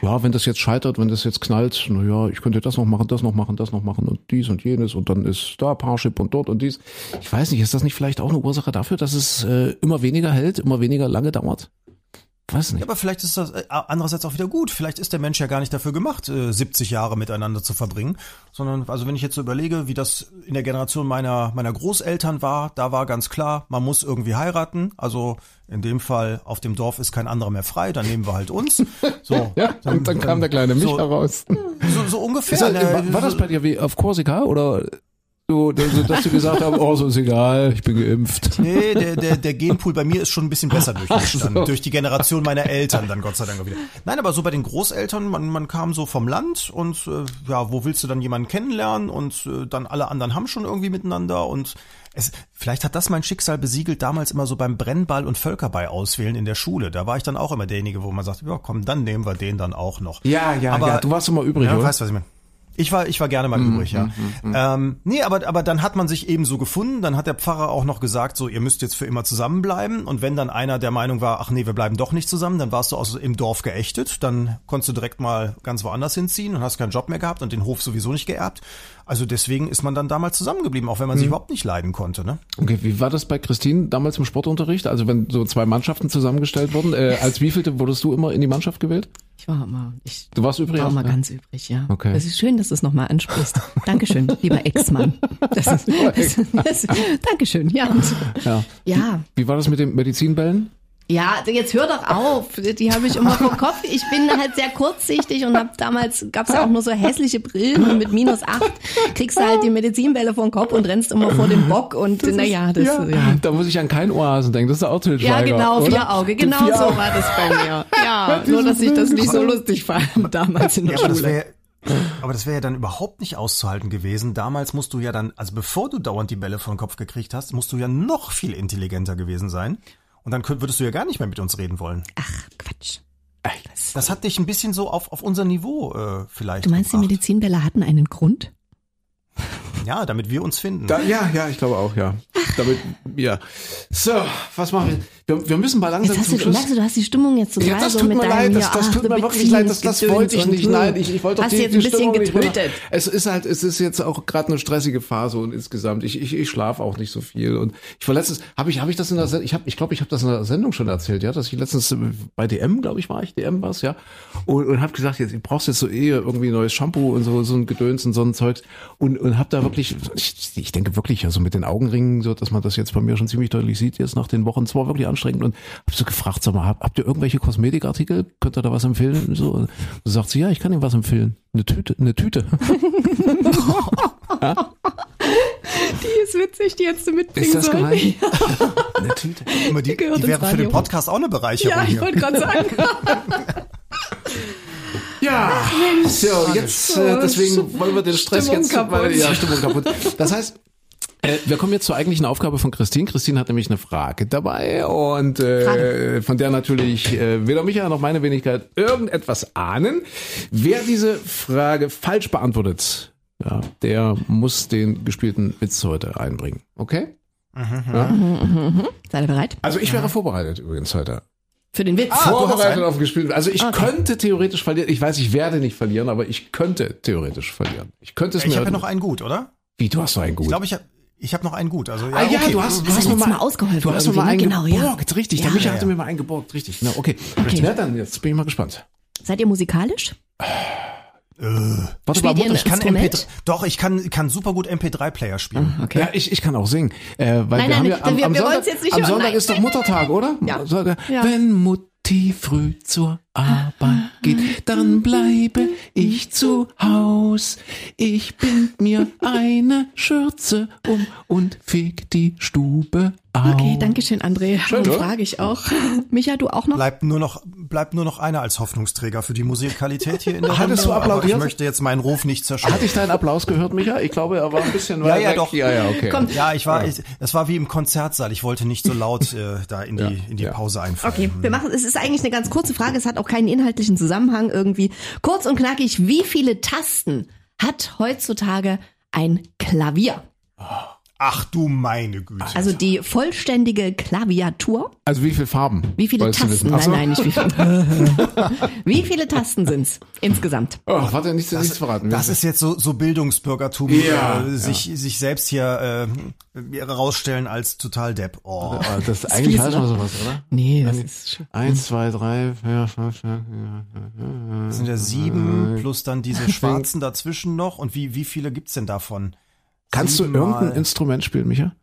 ja, wenn das jetzt scheitert, wenn das jetzt knallt, na ja, ich könnte das noch machen, das noch machen, das noch machen und dies und jenes und dann ist da Parship und dort und dies. Ich weiß nicht, ist das nicht vielleicht auch eine Ursache dafür, dass es äh, immer weniger hält, immer weniger lange dauert? Weiß nicht. Ja, aber vielleicht ist das äh, andererseits auch wieder gut. Vielleicht ist der Mensch ja gar nicht dafür gemacht, äh, 70 Jahre miteinander zu verbringen, sondern also wenn ich jetzt so überlege, wie das in der Generation meiner meiner Großeltern war, da war ganz klar, man muss irgendwie heiraten. Also in dem Fall auf dem Dorf ist kein anderer mehr frei, dann nehmen wir halt uns. So, ja, dann, und dann, kam der kleine Micha so, raus. So, so ungefähr. Das, war, war das bei dir wie auf Korsika oder so, dass du gesagt hast, oh, so ist egal, ich bin geimpft. Nee, der, der, der Genpool bei mir ist schon ein bisschen besser durchmischt. So. Durch die Generation meiner Eltern dann Gott sei Dank wieder. Nein, aber so bei den Großeltern, man, man kam so vom Land und äh, ja, wo willst du dann jemanden kennenlernen und äh, dann alle anderen haben schon irgendwie miteinander und es, vielleicht hat das mein Schicksal besiegelt damals immer so beim Brennball und Völkerball auswählen in der Schule. Da war ich dann auch immer derjenige, wo man sagt, ja komm, dann nehmen wir den dann auch noch. Ja, ja, aber, ja, du warst immer übrig, ja, oder? Weißt was ich meine? Ich war, ich war gerne mal übrig, ja. Mm, mm, ähm, nee, aber, aber dann hat man sich eben so gefunden. Dann hat der Pfarrer auch noch gesagt, so, ihr müsst jetzt für immer zusammenbleiben. Und wenn dann einer der Meinung war, ach nee, wir bleiben doch nicht zusammen, dann warst du aus, im Dorf geächtet. Dann konntest du direkt mal ganz woanders hinziehen und hast keinen Job mehr gehabt und den Hof sowieso nicht geerbt. Also deswegen ist man dann damals zusammengeblieben, auch wenn man sich überhaupt nicht leiden konnte. Ne? Okay, wie war das bei Christine damals im Sportunterricht? Also wenn so zwei Mannschaften zusammengestellt wurden, äh, als wievielte wurdest du immer in die Mannschaft gewählt? Ich war immer. Ich du warst übrig? war immer ja? ganz übrig, ja. Okay. Das ist schön, dass du es nochmal ansprichst. Dankeschön, lieber Ex-Mann. Das ist, das, das, Dankeschön, ja. Ja. ja. Wie, wie war das mit den Medizinbällen? Ja, jetzt hör doch auf. Die habe ich immer vor Kopf. Ich bin halt sehr kurzsichtig und hab damals gab's ja auch nur so hässliche Brillen und mit minus acht kriegst du halt die Medizinbälle vor den Kopf und rennst immer vor dem Bock und naja, das ja, ja. Da muss ich an kein Ohrhasen denken, das ist auch Til Ja, genau, oder? vier Auge, genau vier so war das bei mir. Ja, nur dass ich das nicht so lustig fand damals in der ja, Schule. Aber das wäre ja dann überhaupt nicht auszuhalten gewesen. Damals musst du ja dann, also bevor du dauernd die Bälle vor den Kopf gekriegt hast, musst du ja noch viel intelligenter gewesen sein. Und dann könnt, würdest du ja gar nicht mehr mit uns reden wollen. Ach, Quatsch. Das hat dich ein bisschen so auf, auf unser Niveau äh, vielleicht. Du meinst, gebracht. die Medizinbälle hatten einen Grund? Ja, damit wir uns finden. Da, ja, ja, ich glaube auch, ja. Damit, ja. So, was machen wir? Wir, wir müssen mal langsam jetzt zum Schluss. Merkst du, du hast die Stimmung jetzt total ja, das so tut mit mir leid, das, das tut mir wirklich leid, das, das wollte ich nicht. Nein, ich, ich wollte doch hast die, jetzt ein die bisschen Stimmung getötet. Es ist halt, es ist jetzt auch gerade eine stressige Phase und insgesamt, ich, ich, ich schlafe auch nicht so viel und ich war letztens, habe ich, habe ich das in der, Sendung, ich habe, ich glaube, ich habe das in der Sendung schon erzählt, ja, dass ich letztens bei DM, glaube ich, war ich, DM war's, ja, und, und habe gesagt, jetzt, brauchst jetzt so eh irgendwie neues Shampoo und so, so ein Gedöns und so ein Zeugs und, und habe da wirklich, ich, ich denke wirklich, also mit den Augenringen, so, dass man das jetzt bei mir schon ziemlich deutlich sieht jetzt nach den Wochen, zwar wirklich anstrengend und hab so gefragt, sag mal, habt, habt ihr irgendwelche Kosmetikartikel? Könnt ihr da was empfehlen? So, und so sagt sie, ja, ich kann Ihnen was empfehlen. Eine Tüte, eine Tüte. Die ist witzig, die hättest du mitbringen Ist das sollen. gemein? eine Tüte. Immer die, die ins wäre für den. Podcast auch eine Bereicherung Ja, ich hier. wollte gerade sagen. Ja, so, jetzt, äh, deswegen wollen wir den Stress Stimmung jetzt, kaputt. weil, ja, Stimmung kaputt. Das heißt, äh, wir kommen jetzt zur eigentlichen Aufgabe von Christine. Christine hat nämlich eine Frage dabei und äh, Frage. von der natürlich äh, weder Michael noch meine Wenigkeit irgendetwas ahnen. Wer diese Frage falsch beantwortet, ja, der muss den gespielten Witz heute einbringen. Okay? Seid ihr bereit? Also ich wäre vorbereitet übrigens heute. Für den Witz. Ah, vorbereitet auf gespielt. Also ich Okay. könnte theoretisch verlieren. Ich weiß, ich werde nicht verlieren, aber ich könnte theoretisch verlieren. Ich könnte es Ich mir. habe ja noch einen gut, oder? Wie, du hast noch einen gut. Ich glaube, ich habe ich hab noch einen gut. Also, ja, ah ja, okay. du hast, du Hast hast du mir mal, Mal ausgeholfen du hast mir mal einen ne? Genau, ja. geborgt, richtig. Der Ja, Micha ja, hatte ja. mir mal einen geborgt, richtig. Na, okay. Okay. Na dann, jetzt bin ich mal gespannt. Seid ihr musikalisch? Warte ihr ein ich kann Instrument? MP3, doch, ich kann, kann super gut MP3-Player spielen. Okay. Ja, ich, ich kann auch singen. Äh, weil Nein, wir nein, haben nicht. ja am, Wir- am wir Sonntag, jetzt nicht am. Sonntag Nein, ist doch Muttertag, oder? Ja. Sonntag. Ja. Wenn Mutti früh zur Arbeit geht, dann bleibe ich zu Haus. Ich bind mir eine Schürze um und feg die Stube auf. Okay, danke schön, André. Schön, Dann oder? frage ich auch. Micha, du auch noch? Bleibt nur noch, bleibt nur noch einer als Hoffnungsträger für die Musikalität hier in der Hattest Runde, du aber applaudiert? Ich möchte jetzt meinen Ruf nicht zerstören. Hatte ich deinen Applaus gehört, Micha? Ich glaube, er war ein bisschen Ja, weit ja, weg. doch. Ja, ja, okay. Komm. Ja, ich war, ich, das war wie im Konzertsaal. Ich wollte nicht so laut äh, da in die, in die ja. Pause einfallen. Okay, wir machen, es ist eigentlich eine ganz kurze Frage, es hat auch keinen inhaltlichen Zusammenhang irgendwie. Kurz und knackig, wie viele Tasten hat heutzutage ein Klavier? Ach du meine Güte. Also die vollständige Klaviatur. Also wie viele Farben? Wie viele Tasten? Nein, nein, nicht wie viele. wie viele Tasten sind's insgesamt? Oh, warte, nichts, nichts verraten. Das ist jetzt so, so Bildungsbürgertum, Ja, äh, sich, sich selbst hier äh, rausstellen als total Depp. Oh. Das ist eigentlich ne? mal sowas, oder? Nee, das ist schon. Eins, zwei, drei, vier, fünf, sechs, Das sind ja sieben plus dann diese schwarzen dachzwischen noch. Und wie, wie viele gibt's denn davon? Kannst du irgendein Instrument spielen, Micha?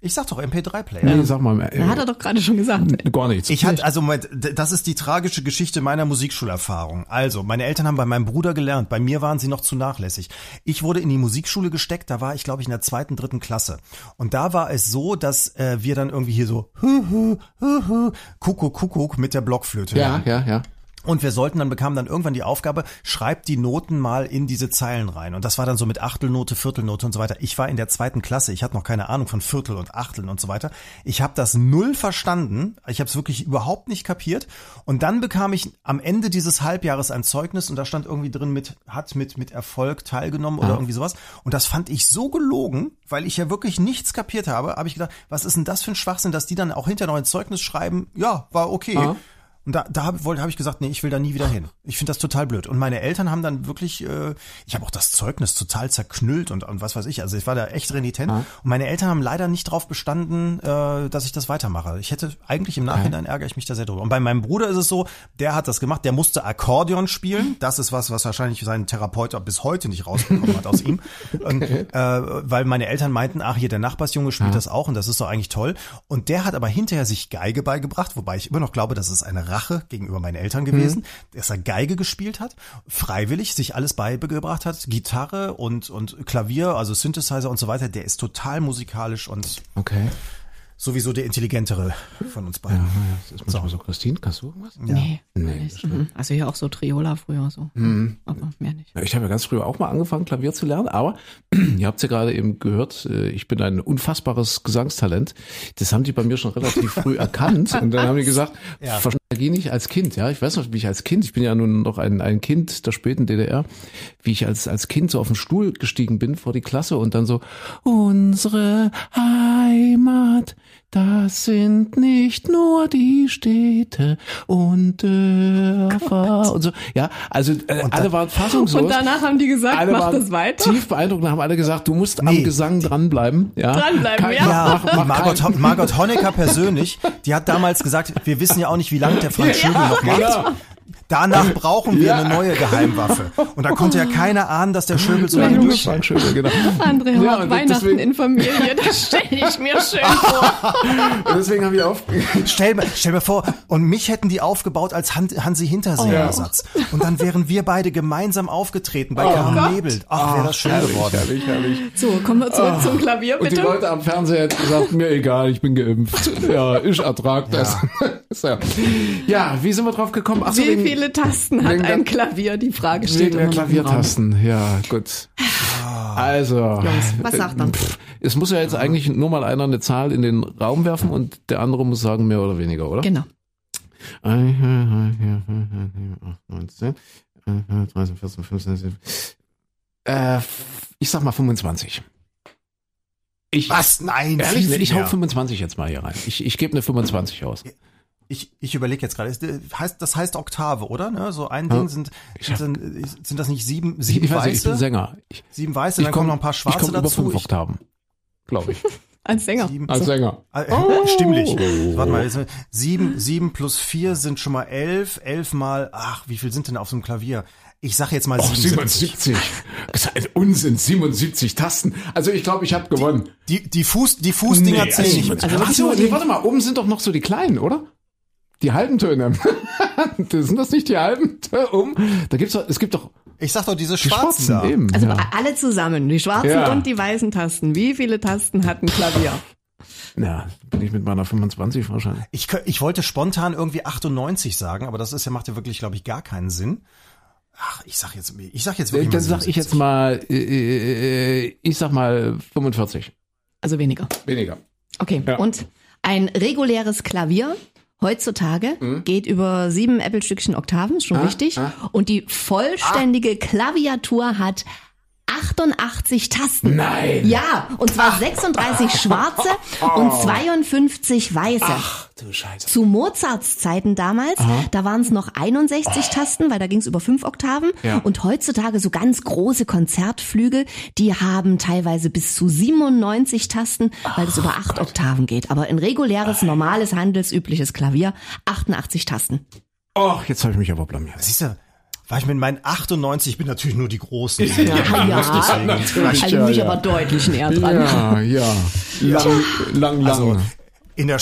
Ich sag doch MP3-Player. Nee, sag mal. Äh, Hat er doch gerade schon gesagt. gar nichts. Ich hatte, also Moment, das ist die tragische Geschichte meiner Musikschulerfahrung. Also, meine Eltern haben bei meinem Bruder gelernt, bei mir waren sie noch zu nachlässig. Ich wurde in die Musikschule gesteckt, da war ich, glaube ich, in der zweiten, dritten Klasse. Und da war es so, dass äh, wir dann irgendwie hier so hu, hu, hu, hu, Kuckuck, Kuckuck mit der Blockflöte ja, lernen. ja, ja. Und wir sollten dann, bekamen dann irgendwann die Aufgabe, schreibt die Noten mal in diese Zeilen rein. Und das war dann so mit Achtelnote, Viertelnote und so weiter. Ich war in der zweiten Klasse, ich hatte noch keine Ahnung von Viertel und Achteln und so weiter. Ich habe das null verstanden, ich habe es wirklich überhaupt nicht kapiert. Und dann bekam ich am Ende dieses Halbjahres ein Zeugnis und da stand irgendwie drin mit, hat mit, mit Erfolg teilgenommen oder irgendwie sowas. Und das fand ich so gelogen, weil ich ja wirklich nichts kapiert habe, habe ich gedacht, was ist denn das für ein Schwachsinn, dass die dann auch hinterher noch ein Zeugnis schreiben, ja, war okay. Ah. Und da, da habe hab ich gesagt, nee, ich will da nie wieder hin. Ich finde das total blöd. Und meine Eltern haben dann wirklich, äh, ich habe auch das Zeugnis total zerknüllt und, und was weiß ich. Also ich war da echt renitent. Und meine Eltern haben leider nicht drauf bestanden, äh, dass ich das weitermache. Ich hätte eigentlich im Nachhinein ärgere ich mich da sehr drüber. Und bei meinem Bruder ist es so, der hat das gemacht, der musste Akkordeon spielen. Das ist was, was wahrscheinlich sein Therapeut bis heute nicht rausbekommen hat aus ihm. Und, äh, weil meine Eltern meinten, ach hier, der Nachbarsjunge spielt das auch und das ist doch eigentlich toll. Und der hat aber hinterher sich Geige beigebracht, wobei ich immer noch glaube, das ist eine Rache gegenüber meinen Eltern gewesen, dass er Geige gespielt hat, freiwillig sich alles beigebracht hat, Gitarre und, und Klavier, also Synthesizer und so weiter. Der ist total musikalisch und Okay. Sowieso der intelligentere von uns beiden. Das ist manchmal so. Christine, kannst du irgendwas? Nee. Nee. nicht. Mhm. Also hier auch so Triola früher so. Aber mehr nicht. Ja, Ich habe ja ganz früher auch mal angefangen, Klavier zu lernen, aber ihr habt es ja gerade eben gehört, äh, ich bin ein unfassbares Gesangstalent. Das haben die bei mir schon relativ früh erkannt und dann haben die gesagt, Ja. verstehe nicht als Kind, ja. Ich weiß noch, wie ich als Kind, ich bin ja nun noch ein, ein Kind der späten DDR, wie ich als, als Kind so auf den Stuhl gestiegen bin vor die Klasse und dann so, unsere Heimat, das sind nicht nur die Städte und Dörfer und so. Ja, also äh, alle waren fassungslos. Und danach haben die gesagt, alle mach waren das weiter. tief beeindruckt und haben alle gesagt, du musst am Nee. Gesang dranbleiben. Ja? Dranbleiben, Kein- ja. Mach, mach, Margot, Ho- Margot Honecker persönlich, die hat damals gesagt, wir wissen ja auch nicht, wie lange der Franz Schöbel noch macht. genau. Danach brauchen wir Ja. eine neue Geheimwaffe. Und da konnte ja keiner ahnen, dass der Schöbel so lange durch. war ein schöner, genau. André Ja, und Weihnachten deswegen- in Familie, das stelle ich mir schön vor. Und deswegen habe ich auf. Stell, mir- stell mir vor, und mich hätten die aufgebaut als Han Hansi Hinterseher-Ersatz. Und dann wären wir beide gemeinsam aufgetreten bei Carmen Nebel. Ach, wäre das schön geworden. Herrlich, herrlich. So, kommen wir zurück zum Klavier, Und die bitte. Leute am Fernseher hätten gesagt, mir egal, ich bin geimpft. Ja, ich ertrag das. So. Ja, wie sind wir drauf gekommen? Ach so, Wie wegen, viele Tasten hat ein Klavier? Die Frage steht wegen immer. Klaviertasten. Ja, gut. Also. Jungs, was sagt man? Pff, Es muss ja jetzt eigentlich nur mal einer eine Zahl in den Raum werfen und der andere muss sagen mehr oder weniger, oder? Genau. 19, 13, 14, 15, 17. Äh, ich sag mal 25. Ich, Was? Nein, Ehrlich, ich hau mehr. 25 jetzt mal hier rein. Ich, ich gebe eine 25 aus. Ich, ich überlege jetzt gerade. Äh, Heißt, das heißt Oktave, oder? Ne? So ein Ding sind, sind, dann- sind das nicht sieben, Ich, sieben ich weiß nicht, ich bin Weiße? Sänger. Ich, Sieben Weiße, ich dann komm- kommen noch ein paar ich Schwarze komm über dazu. fünf Ich, Oktaven. Glaube ich. Als Sänger. sieben, Als Sänger. Äh, Oh. Stimmlich. Warte mal, jetzt, sieben, sieben plus vier sind schon mal elf. Elf mal, ach, wie viel sind denn auf so einem Klavier? Ich sag jetzt mal Oh, 77. 77. Das ist ein Unsinn, 77 Tasten. Also ich glaube, ich habe gewonnen. Die, die Fuß, die Fußdinger Nee, zählen nicht also Ach wirklich so, nur nee, die- warte mal, oben sind doch noch so die kleinen, oder? Die halben Töne. Das sind das nicht die halben Töne oben? Da gibt's doch, es gibt doch Ich sag doch diese die schwarzen, schwarzen da. eben. Also ja. alle zusammen, die schwarzen Ja. und die weißen Tasten. Wie viele Tasten hat ein Klavier? ja, bin ich mit meiner 25 wahrscheinlich. Ich, ich wollte spontan irgendwie 98 sagen, aber das ist ja, macht ja wirklich, glaube ich, gar keinen Sinn. Ach, ich sag jetzt, ich sag jetzt wirklich Dann mal sag ich jetzt mal, äh, äh, ich sag mal 45. Also weniger. Weniger. Okay. Ja. Und ein reguläres Klavier heutzutage geht über sieben Apple-Stückchen Oktaven, ist schon Mhm. Ah, richtig. ah. Und die vollständige Klaviatur hat 88 Tasten. Nein. Ja, und zwar 36 schwarze und 52 weiße. Ach du Scheiße. Zu Mozarts Zeiten damals, da waren es noch 61 Tasten, weil da ging es über fünf Oktaven. Ja. Und heutzutage so ganz große Konzertflügel, die haben teilweise bis zu 97 Tasten, weil es über acht Oktaven geht. Aber ein reguläres, normales, handelsübliches Klavier, 88 Tasten. Och, jetzt habe ich mich aber blamiert. Siehst du, war ich mit meinen 98, ich bin natürlich nur die Großen. Ja, ja. natürlich, Also ja, mich ja. aber deutlich näher dran. Ja, ja. Lang, lang, lang. Also in der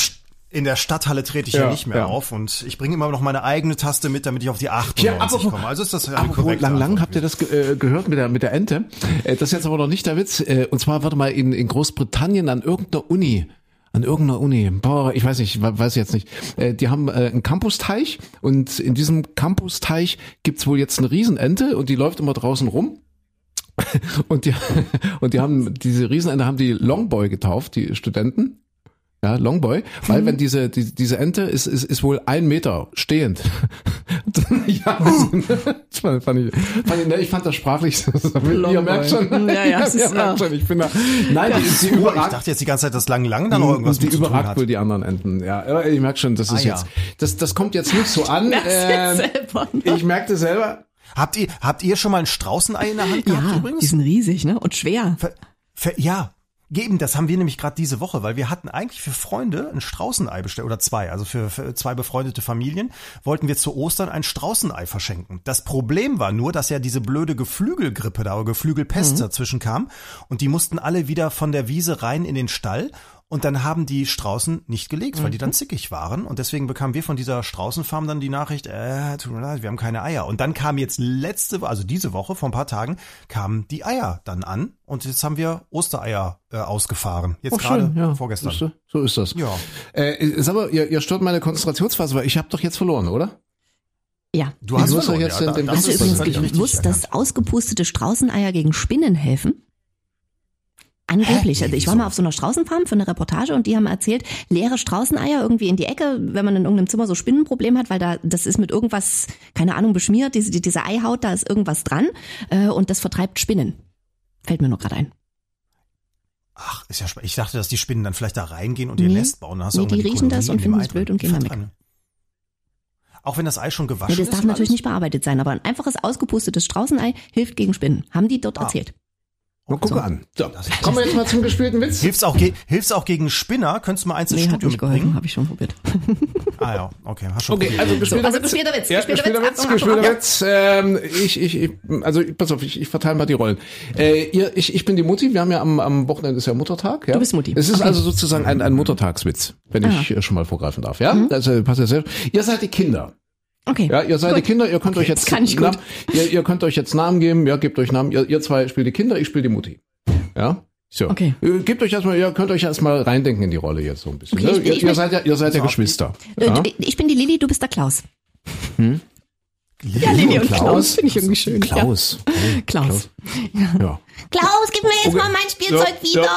in der Stadthalle trete ich ja, Ja, nicht mehr ja. auf und ich bringe immer noch meine eigene Taste mit, damit ich auf die 98 Ja, komme. Also ist das ja Apropos korrekt. lang, lang, habt ihr das ge äh, gehört mit der, mit der Ente? Äh, das ist jetzt aber noch nicht der Witz. Äh, und zwar, warte mal, in, in Großbritannien an irgendeiner Uni. An irgendeiner Uni. Boah, ich weiß nicht, we- weiß jetzt nicht. Äh, die haben äh, einen Campusteich und in diesem Campusteich gibt's wohl jetzt eine Riesenente und die läuft immer draußen rum. Und die, und die haben, diese Riesenente haben die Longboy getauft, die Studenten. Ja, Longboy, weil wenn diese, die, diese Ente ist, ist, ist wohl ein Meter stehend. ja, das fand, fand ich, fand ich, ne, ich fand das sprachlich, ihr merkt schon, Ja, ja, ihr merkt ja. schon, ich bin da, nein, die, die Ich überragt, dachte jetzt die ganze Zeit, dass lang, lang da noch irgendwas die überragt hat. wohl die anderen Enten, ja, ich merke schon, das ist Ah, ja. jetzt, das, das kommt jetzt nicht so an, ähm, ich merkte selber, Habt ihr, habt ihr schon mal ein Straußenei in der Hand gehabt Ja, übrigens? die sind riesig, ne? Und schwer. Ver, ver, ja, geben, das haben wir nämlich gerade diese Woche, weil wir hatten eigentlich für Freunde ein Straußenei bestellt, oder zwei, also für, für zwei befreundete Familien, wollten wir zu Ostern ein Straußenei verschenken. Das Problem war nur, dass ja diese blöde Geflügelgrippe da, oder Geflügelpest dazwischen kam und die mussten alle wieder von der Wiese rein in den Stall und dann haben die Straußen nicht gelegt, weil die dann zickig waren. Und deswegen bekamen wir von dieser Straußenfarm dann die Nachricht, äh, tut mir leid, wir haben keine Eier. Und dann kam jetzt letzte, also diese Woche, vor ein paar Tagen, kamen die Eier dann an. Und jetzt haben wir Ostereier äh, ausgefahren. Jetzt Oh, gerade schön, ja. vorgestern. Du? So ist das. Ja. Äh, sag mal, ihr, ihr stört meine Konzentrationsphase, weil ich habe doch jetzt verloren, oder? Ja. Du hast muss verloren, doch jetzt ja, den- den das Hast du ist übrigens erkannt. dass ausgepustete Straußeneier gegen Spinnen helfen? Angeblich. Also ich war mal auf so einer Straußenfarm für eine Reportage und die haben erzählt, leere Straußeneier irgendwie in die Ecke, wenn man in irgendeinem Zimmer so Spinnenproblem hat, weil da das ist mit irgendwas, keine Ahnung, beschmiert, diese, die- diese Eihaut, da ist irgendwas dran äh, und das vertreibt Spinnen. Fällt mir nur gerade ein. Ach, ist ja spannend. Ich dachte, dass die Spinnen dann vielleicht da reingehen und ihr Nee. Nest bauen. Dann hast Nee, die riechen das und finden es blöd und gehen dann weg. Verdammt. Auch wenn das Ei schon gewaschen das ist? darf und natürlich alles? nicht bearbeitet sein, aber ein einfaches ausgepustetes Straußenei hilft gegen Spinnen. Haben die dort Ah. erzählt. Mal gucken an. So, kommen wir jetzt mal zum gespielten Witz. Hilft's auch, ge hilft's auch gegen Spinner? Könntest du mal eins ins Nee, hat Studio geholfen, mitbringen? habe ich schon probiert. Ah ja, okay. Hast schon Okay, probiert. also gespielter also Witz. gespielter Witz, Ja, gespielter Witz. Gespielter Witz. Ähm, ich, ich, ich, also pass auf, ich, ich verteile mal die Rollen. Äh, ihr, ich, ich bin die Mutti. Wir haben ja am, am Wochenende ist ja Muttertag. Ja? Du bist Mutti. Es ist Okay. also sozusagen ein, ein Muttertagswitz, wenn ich äh, schon mal vorgreifen darf. Ja, also passt ja sehr. Ihr seid die Kinder. Okay. Ja, ihr seid Gut. die Kinder. Ihr könnt euch jetzt kann ich. Namen- ihr, ihr könnt euch jetzt Namen geben. Ja, gebt euch Namen. Ihr, ihr zwei spielt die Kinder, ich spiele die Mutti. Ja. So. Okay. Äh, Gebt euch erstmal, ihr könnt euch erstmal reindenken in die Rolle jetzt so ein bisschen. Okay, ne? ich ihr, ich ihr seid ja, ihr seid ja Geschwister. Äh, Ja? Ich bin die Lilly, du bist der Klaus. Lilly Ja, Lilly und Klaus? Klaus finde ich irgendwie schön. Klaus. Ja. Klaus. Ja. Klaus, gib mir jetzt Okay. mal mein Spielzeug wieder.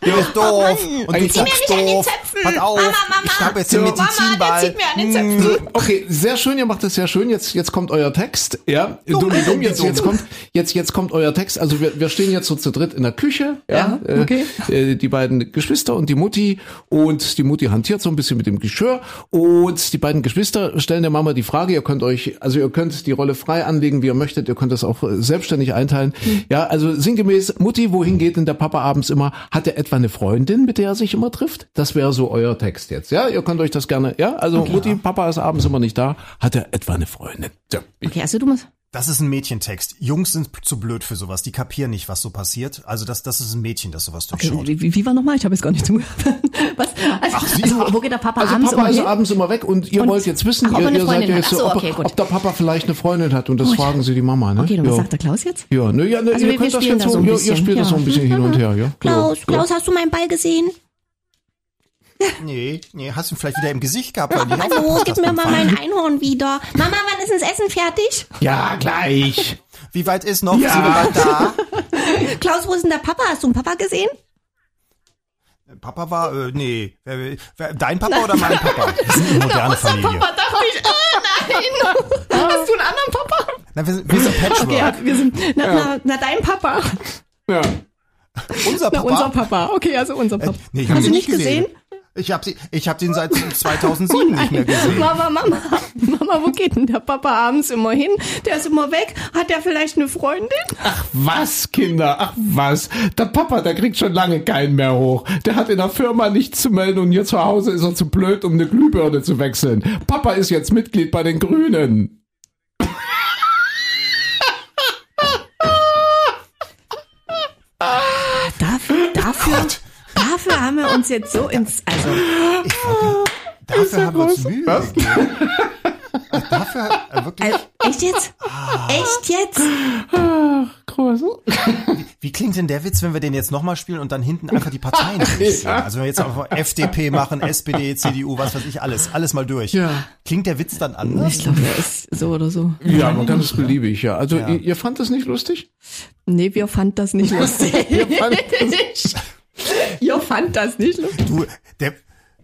Du bist doof. Und du Zieh mir nicht an den doof. Zöpfen. Pass auf. Mama, Mama. Ich habe jetzt den Mama, der Medizinball. zieht mir an den Zöpfen. Okay, sehr schön, ihr macht das sehr schön. Jetzt, jetzt kommt euer Text. Ja, dumm, dumm, dumm. Jetzt, jetzt kommt, jetzt, jetzt kommt euer Text. Also wir, wir stehen jetzt so zu dritt in der Küche. Ja, Ja, okay. Äh, äh, die beiden Geschwister und die Mutti. Und die Mutti hantiert so ein bisschen mit dem Geschirr. Und die beiden Geschwister stellen der Mama die Frage. Ihr könnt euch, also ihr könnt die Rolle frei anlegen, wie ihr möchtet. Ihr könnt das auch äh, selbstständig einteilen. Hm. Ja, also sinngemäß, Mutti, wohin geht denn der Papa abends immer? Hat er etwa eine Freundin, mit der er sich immer trifft? Das wäre so euer Text jetzt. Ja, ihr könnt euch das gerne, ja, also Mutti, Papa ist abends immer nicht da. Hat er etwa eine Freundin? So. Okay, also du musst. Das ist ein Mädchentext. Jungs sind zu blöd für sowas. Die kapieren nicht, was so passiert. Also das, das ist ein Mädchen, das sowas Okay, durchschaut. wie, wie war nochmal? Ich habe jetzt gar nicht zugehört. Was? Also, Sie- also wo geht der Papa Also abends Papa ist hin? abends immer weg und ihr Und- wollt jetzt wissen, Ach, ob ihr, ihr seid ja jetzt so, Ach so, okay, ob der Papa vielleicht eine Freundin hat und das fragen sie die Mama, ne? Okay, und ja. was sagt der Klaus jetzt? Ja, ne, ja, ne, Also ihr wir- könnt wir das jetzt so, so ihr, ihr spielt das ja. so ein bisschen hin und her, ja. Klaus. Klaus, hast du meinen Ball gesehen? Nee, nee, hast du ihn vielleicht wieder im Gesicht gehabt, weil Also, aufgepasst gib mir mal mein Einhorn wieder. Mama, wann ist das Essen fertig? Ja, gleich. Wie weit ist noch? Ja. Sind da? Klaus, wo ist denn der Papa? Hast du einen Papa gesehen? Papa war, äh, nee. Wer, wer, dein Papa oder mein Papa? Wir sind eine moderne Familie. dachte ich, oh nein. Hast du einen anderen Papa? Na, wir, sind- wir sind Patchwork. Okay, ja, wir sind, na, na, na dein Papa. Ja. Unser Na, Papa? unser Papa. Okay, also unser Papa. Nee, ich hab Hast ihn du nicht gesehen? Ich habe ich hab den seit 2007 nicht mehr gesehen. Mama, Mama, Mama, wo geht denn der Papa abends immer hin? Der ist immer weg. Hat der vielleicht eine Freundin? Was, Kinder? Ach was? Der Papa, der kriegt schon lange keinen mehr hoch. Der hat in der Firma nichts zu melden und hier zu Hause ist er zu blöd, um eine Glühbirne zu wechseln. Papa ist jetzt Mitglied bei den Grünen. Dafür, dafür, dafür haben wir uns jetzt so ins, also, Dafür haben wir uns Mühe Was? gegeben. Dafür äh, wirklich. also echt jetzt? Echt jetzt? Groß. Wie klingt denn der Witz, wenn wir den jetzt nochmal spielen und dann hinten einfach die Parteien durchgehen? Also wenn wir jetzt einfach FDP machen, SPD, CDU, was weiß ich, alles, alles mal durch. Ja. Klingt der Witz dann anders? Ich glaube, der ist so oder so. Ja, man kann es beliebig, ja. Also Ja. Ihr, ihr fand das nicht lustig? Nee, wir fand das nicht lustig. fand ihr fand das nicht lustig. Du, der,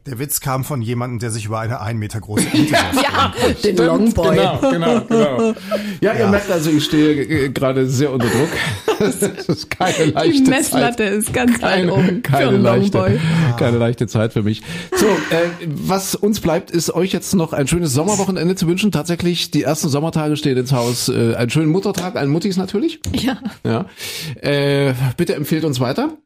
der Witz kam von jemandem, der sich über eine ein Meter große Ente setzt. Ja, den Longboy. Genau, genau, genau. Ja, ihr merkt also, ich stehe äh, gerade sehr unter Druck. Das ist keine leichte Die Messlatte Zeit. ist ganz weit Keine, oben keine, für einen leichte, Longboy. keine leichte Zeit für mich. So, äh, was uns bleibt, ist euch jetzt noch ein schönes Sommerwochenende zu wünschen. Tatsächlich, die ersten Sommertage stehen ins Haus. Äh, einen schönen Muttertag, allen Muttis natürlich. Ja. Ja. Äh, bitte empfehlt uns weiter.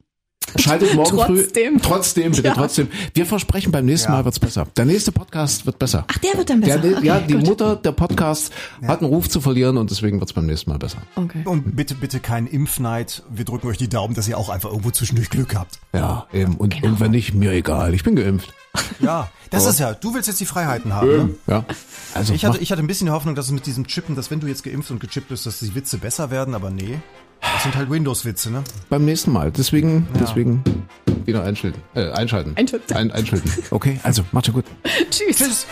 Schaltet morgen Trotzdem. früh. Trotzdem, bitte, Ja. trotzdem. Wir versprechen, beim nächsten Ja. Mal wird's besser. Der nächste Podcast wird besser. Ach, der wird dann besser. Der, ja, Okay, die gut. Mutter der Podcast hat einen Ruf zu verlieren und deswegen wird's beim nächsten Mal besser. Okay. Und bitte, bitte keinen Impfneid. Wir drücken euch die Daumen, dass ihr auch einfach irgendwo zwischendurch Glück habt. Ja, eben. Und, Genau. und wenn nicht, mir egal. Ich bin geimpft. Ja, das ist ja, du willst jetzt die Freiheiten haben. Ne? Ja. Also Ich hatte, ich hatte ein bisschen die Hoffnung, dass es mit diesem Chippen, dass wenn du jetzt geimpft und gechippt bist, dass die Witze besser werden, aber nee. Das sind halt Windows-Witze, ne? beim nächsten Mal. Deswegen, deswegen wieder einschalten. Äh, einschalten. Einschalten. Ein, einschalten. Okay, also macht's gut. Tschüss. Tschüss.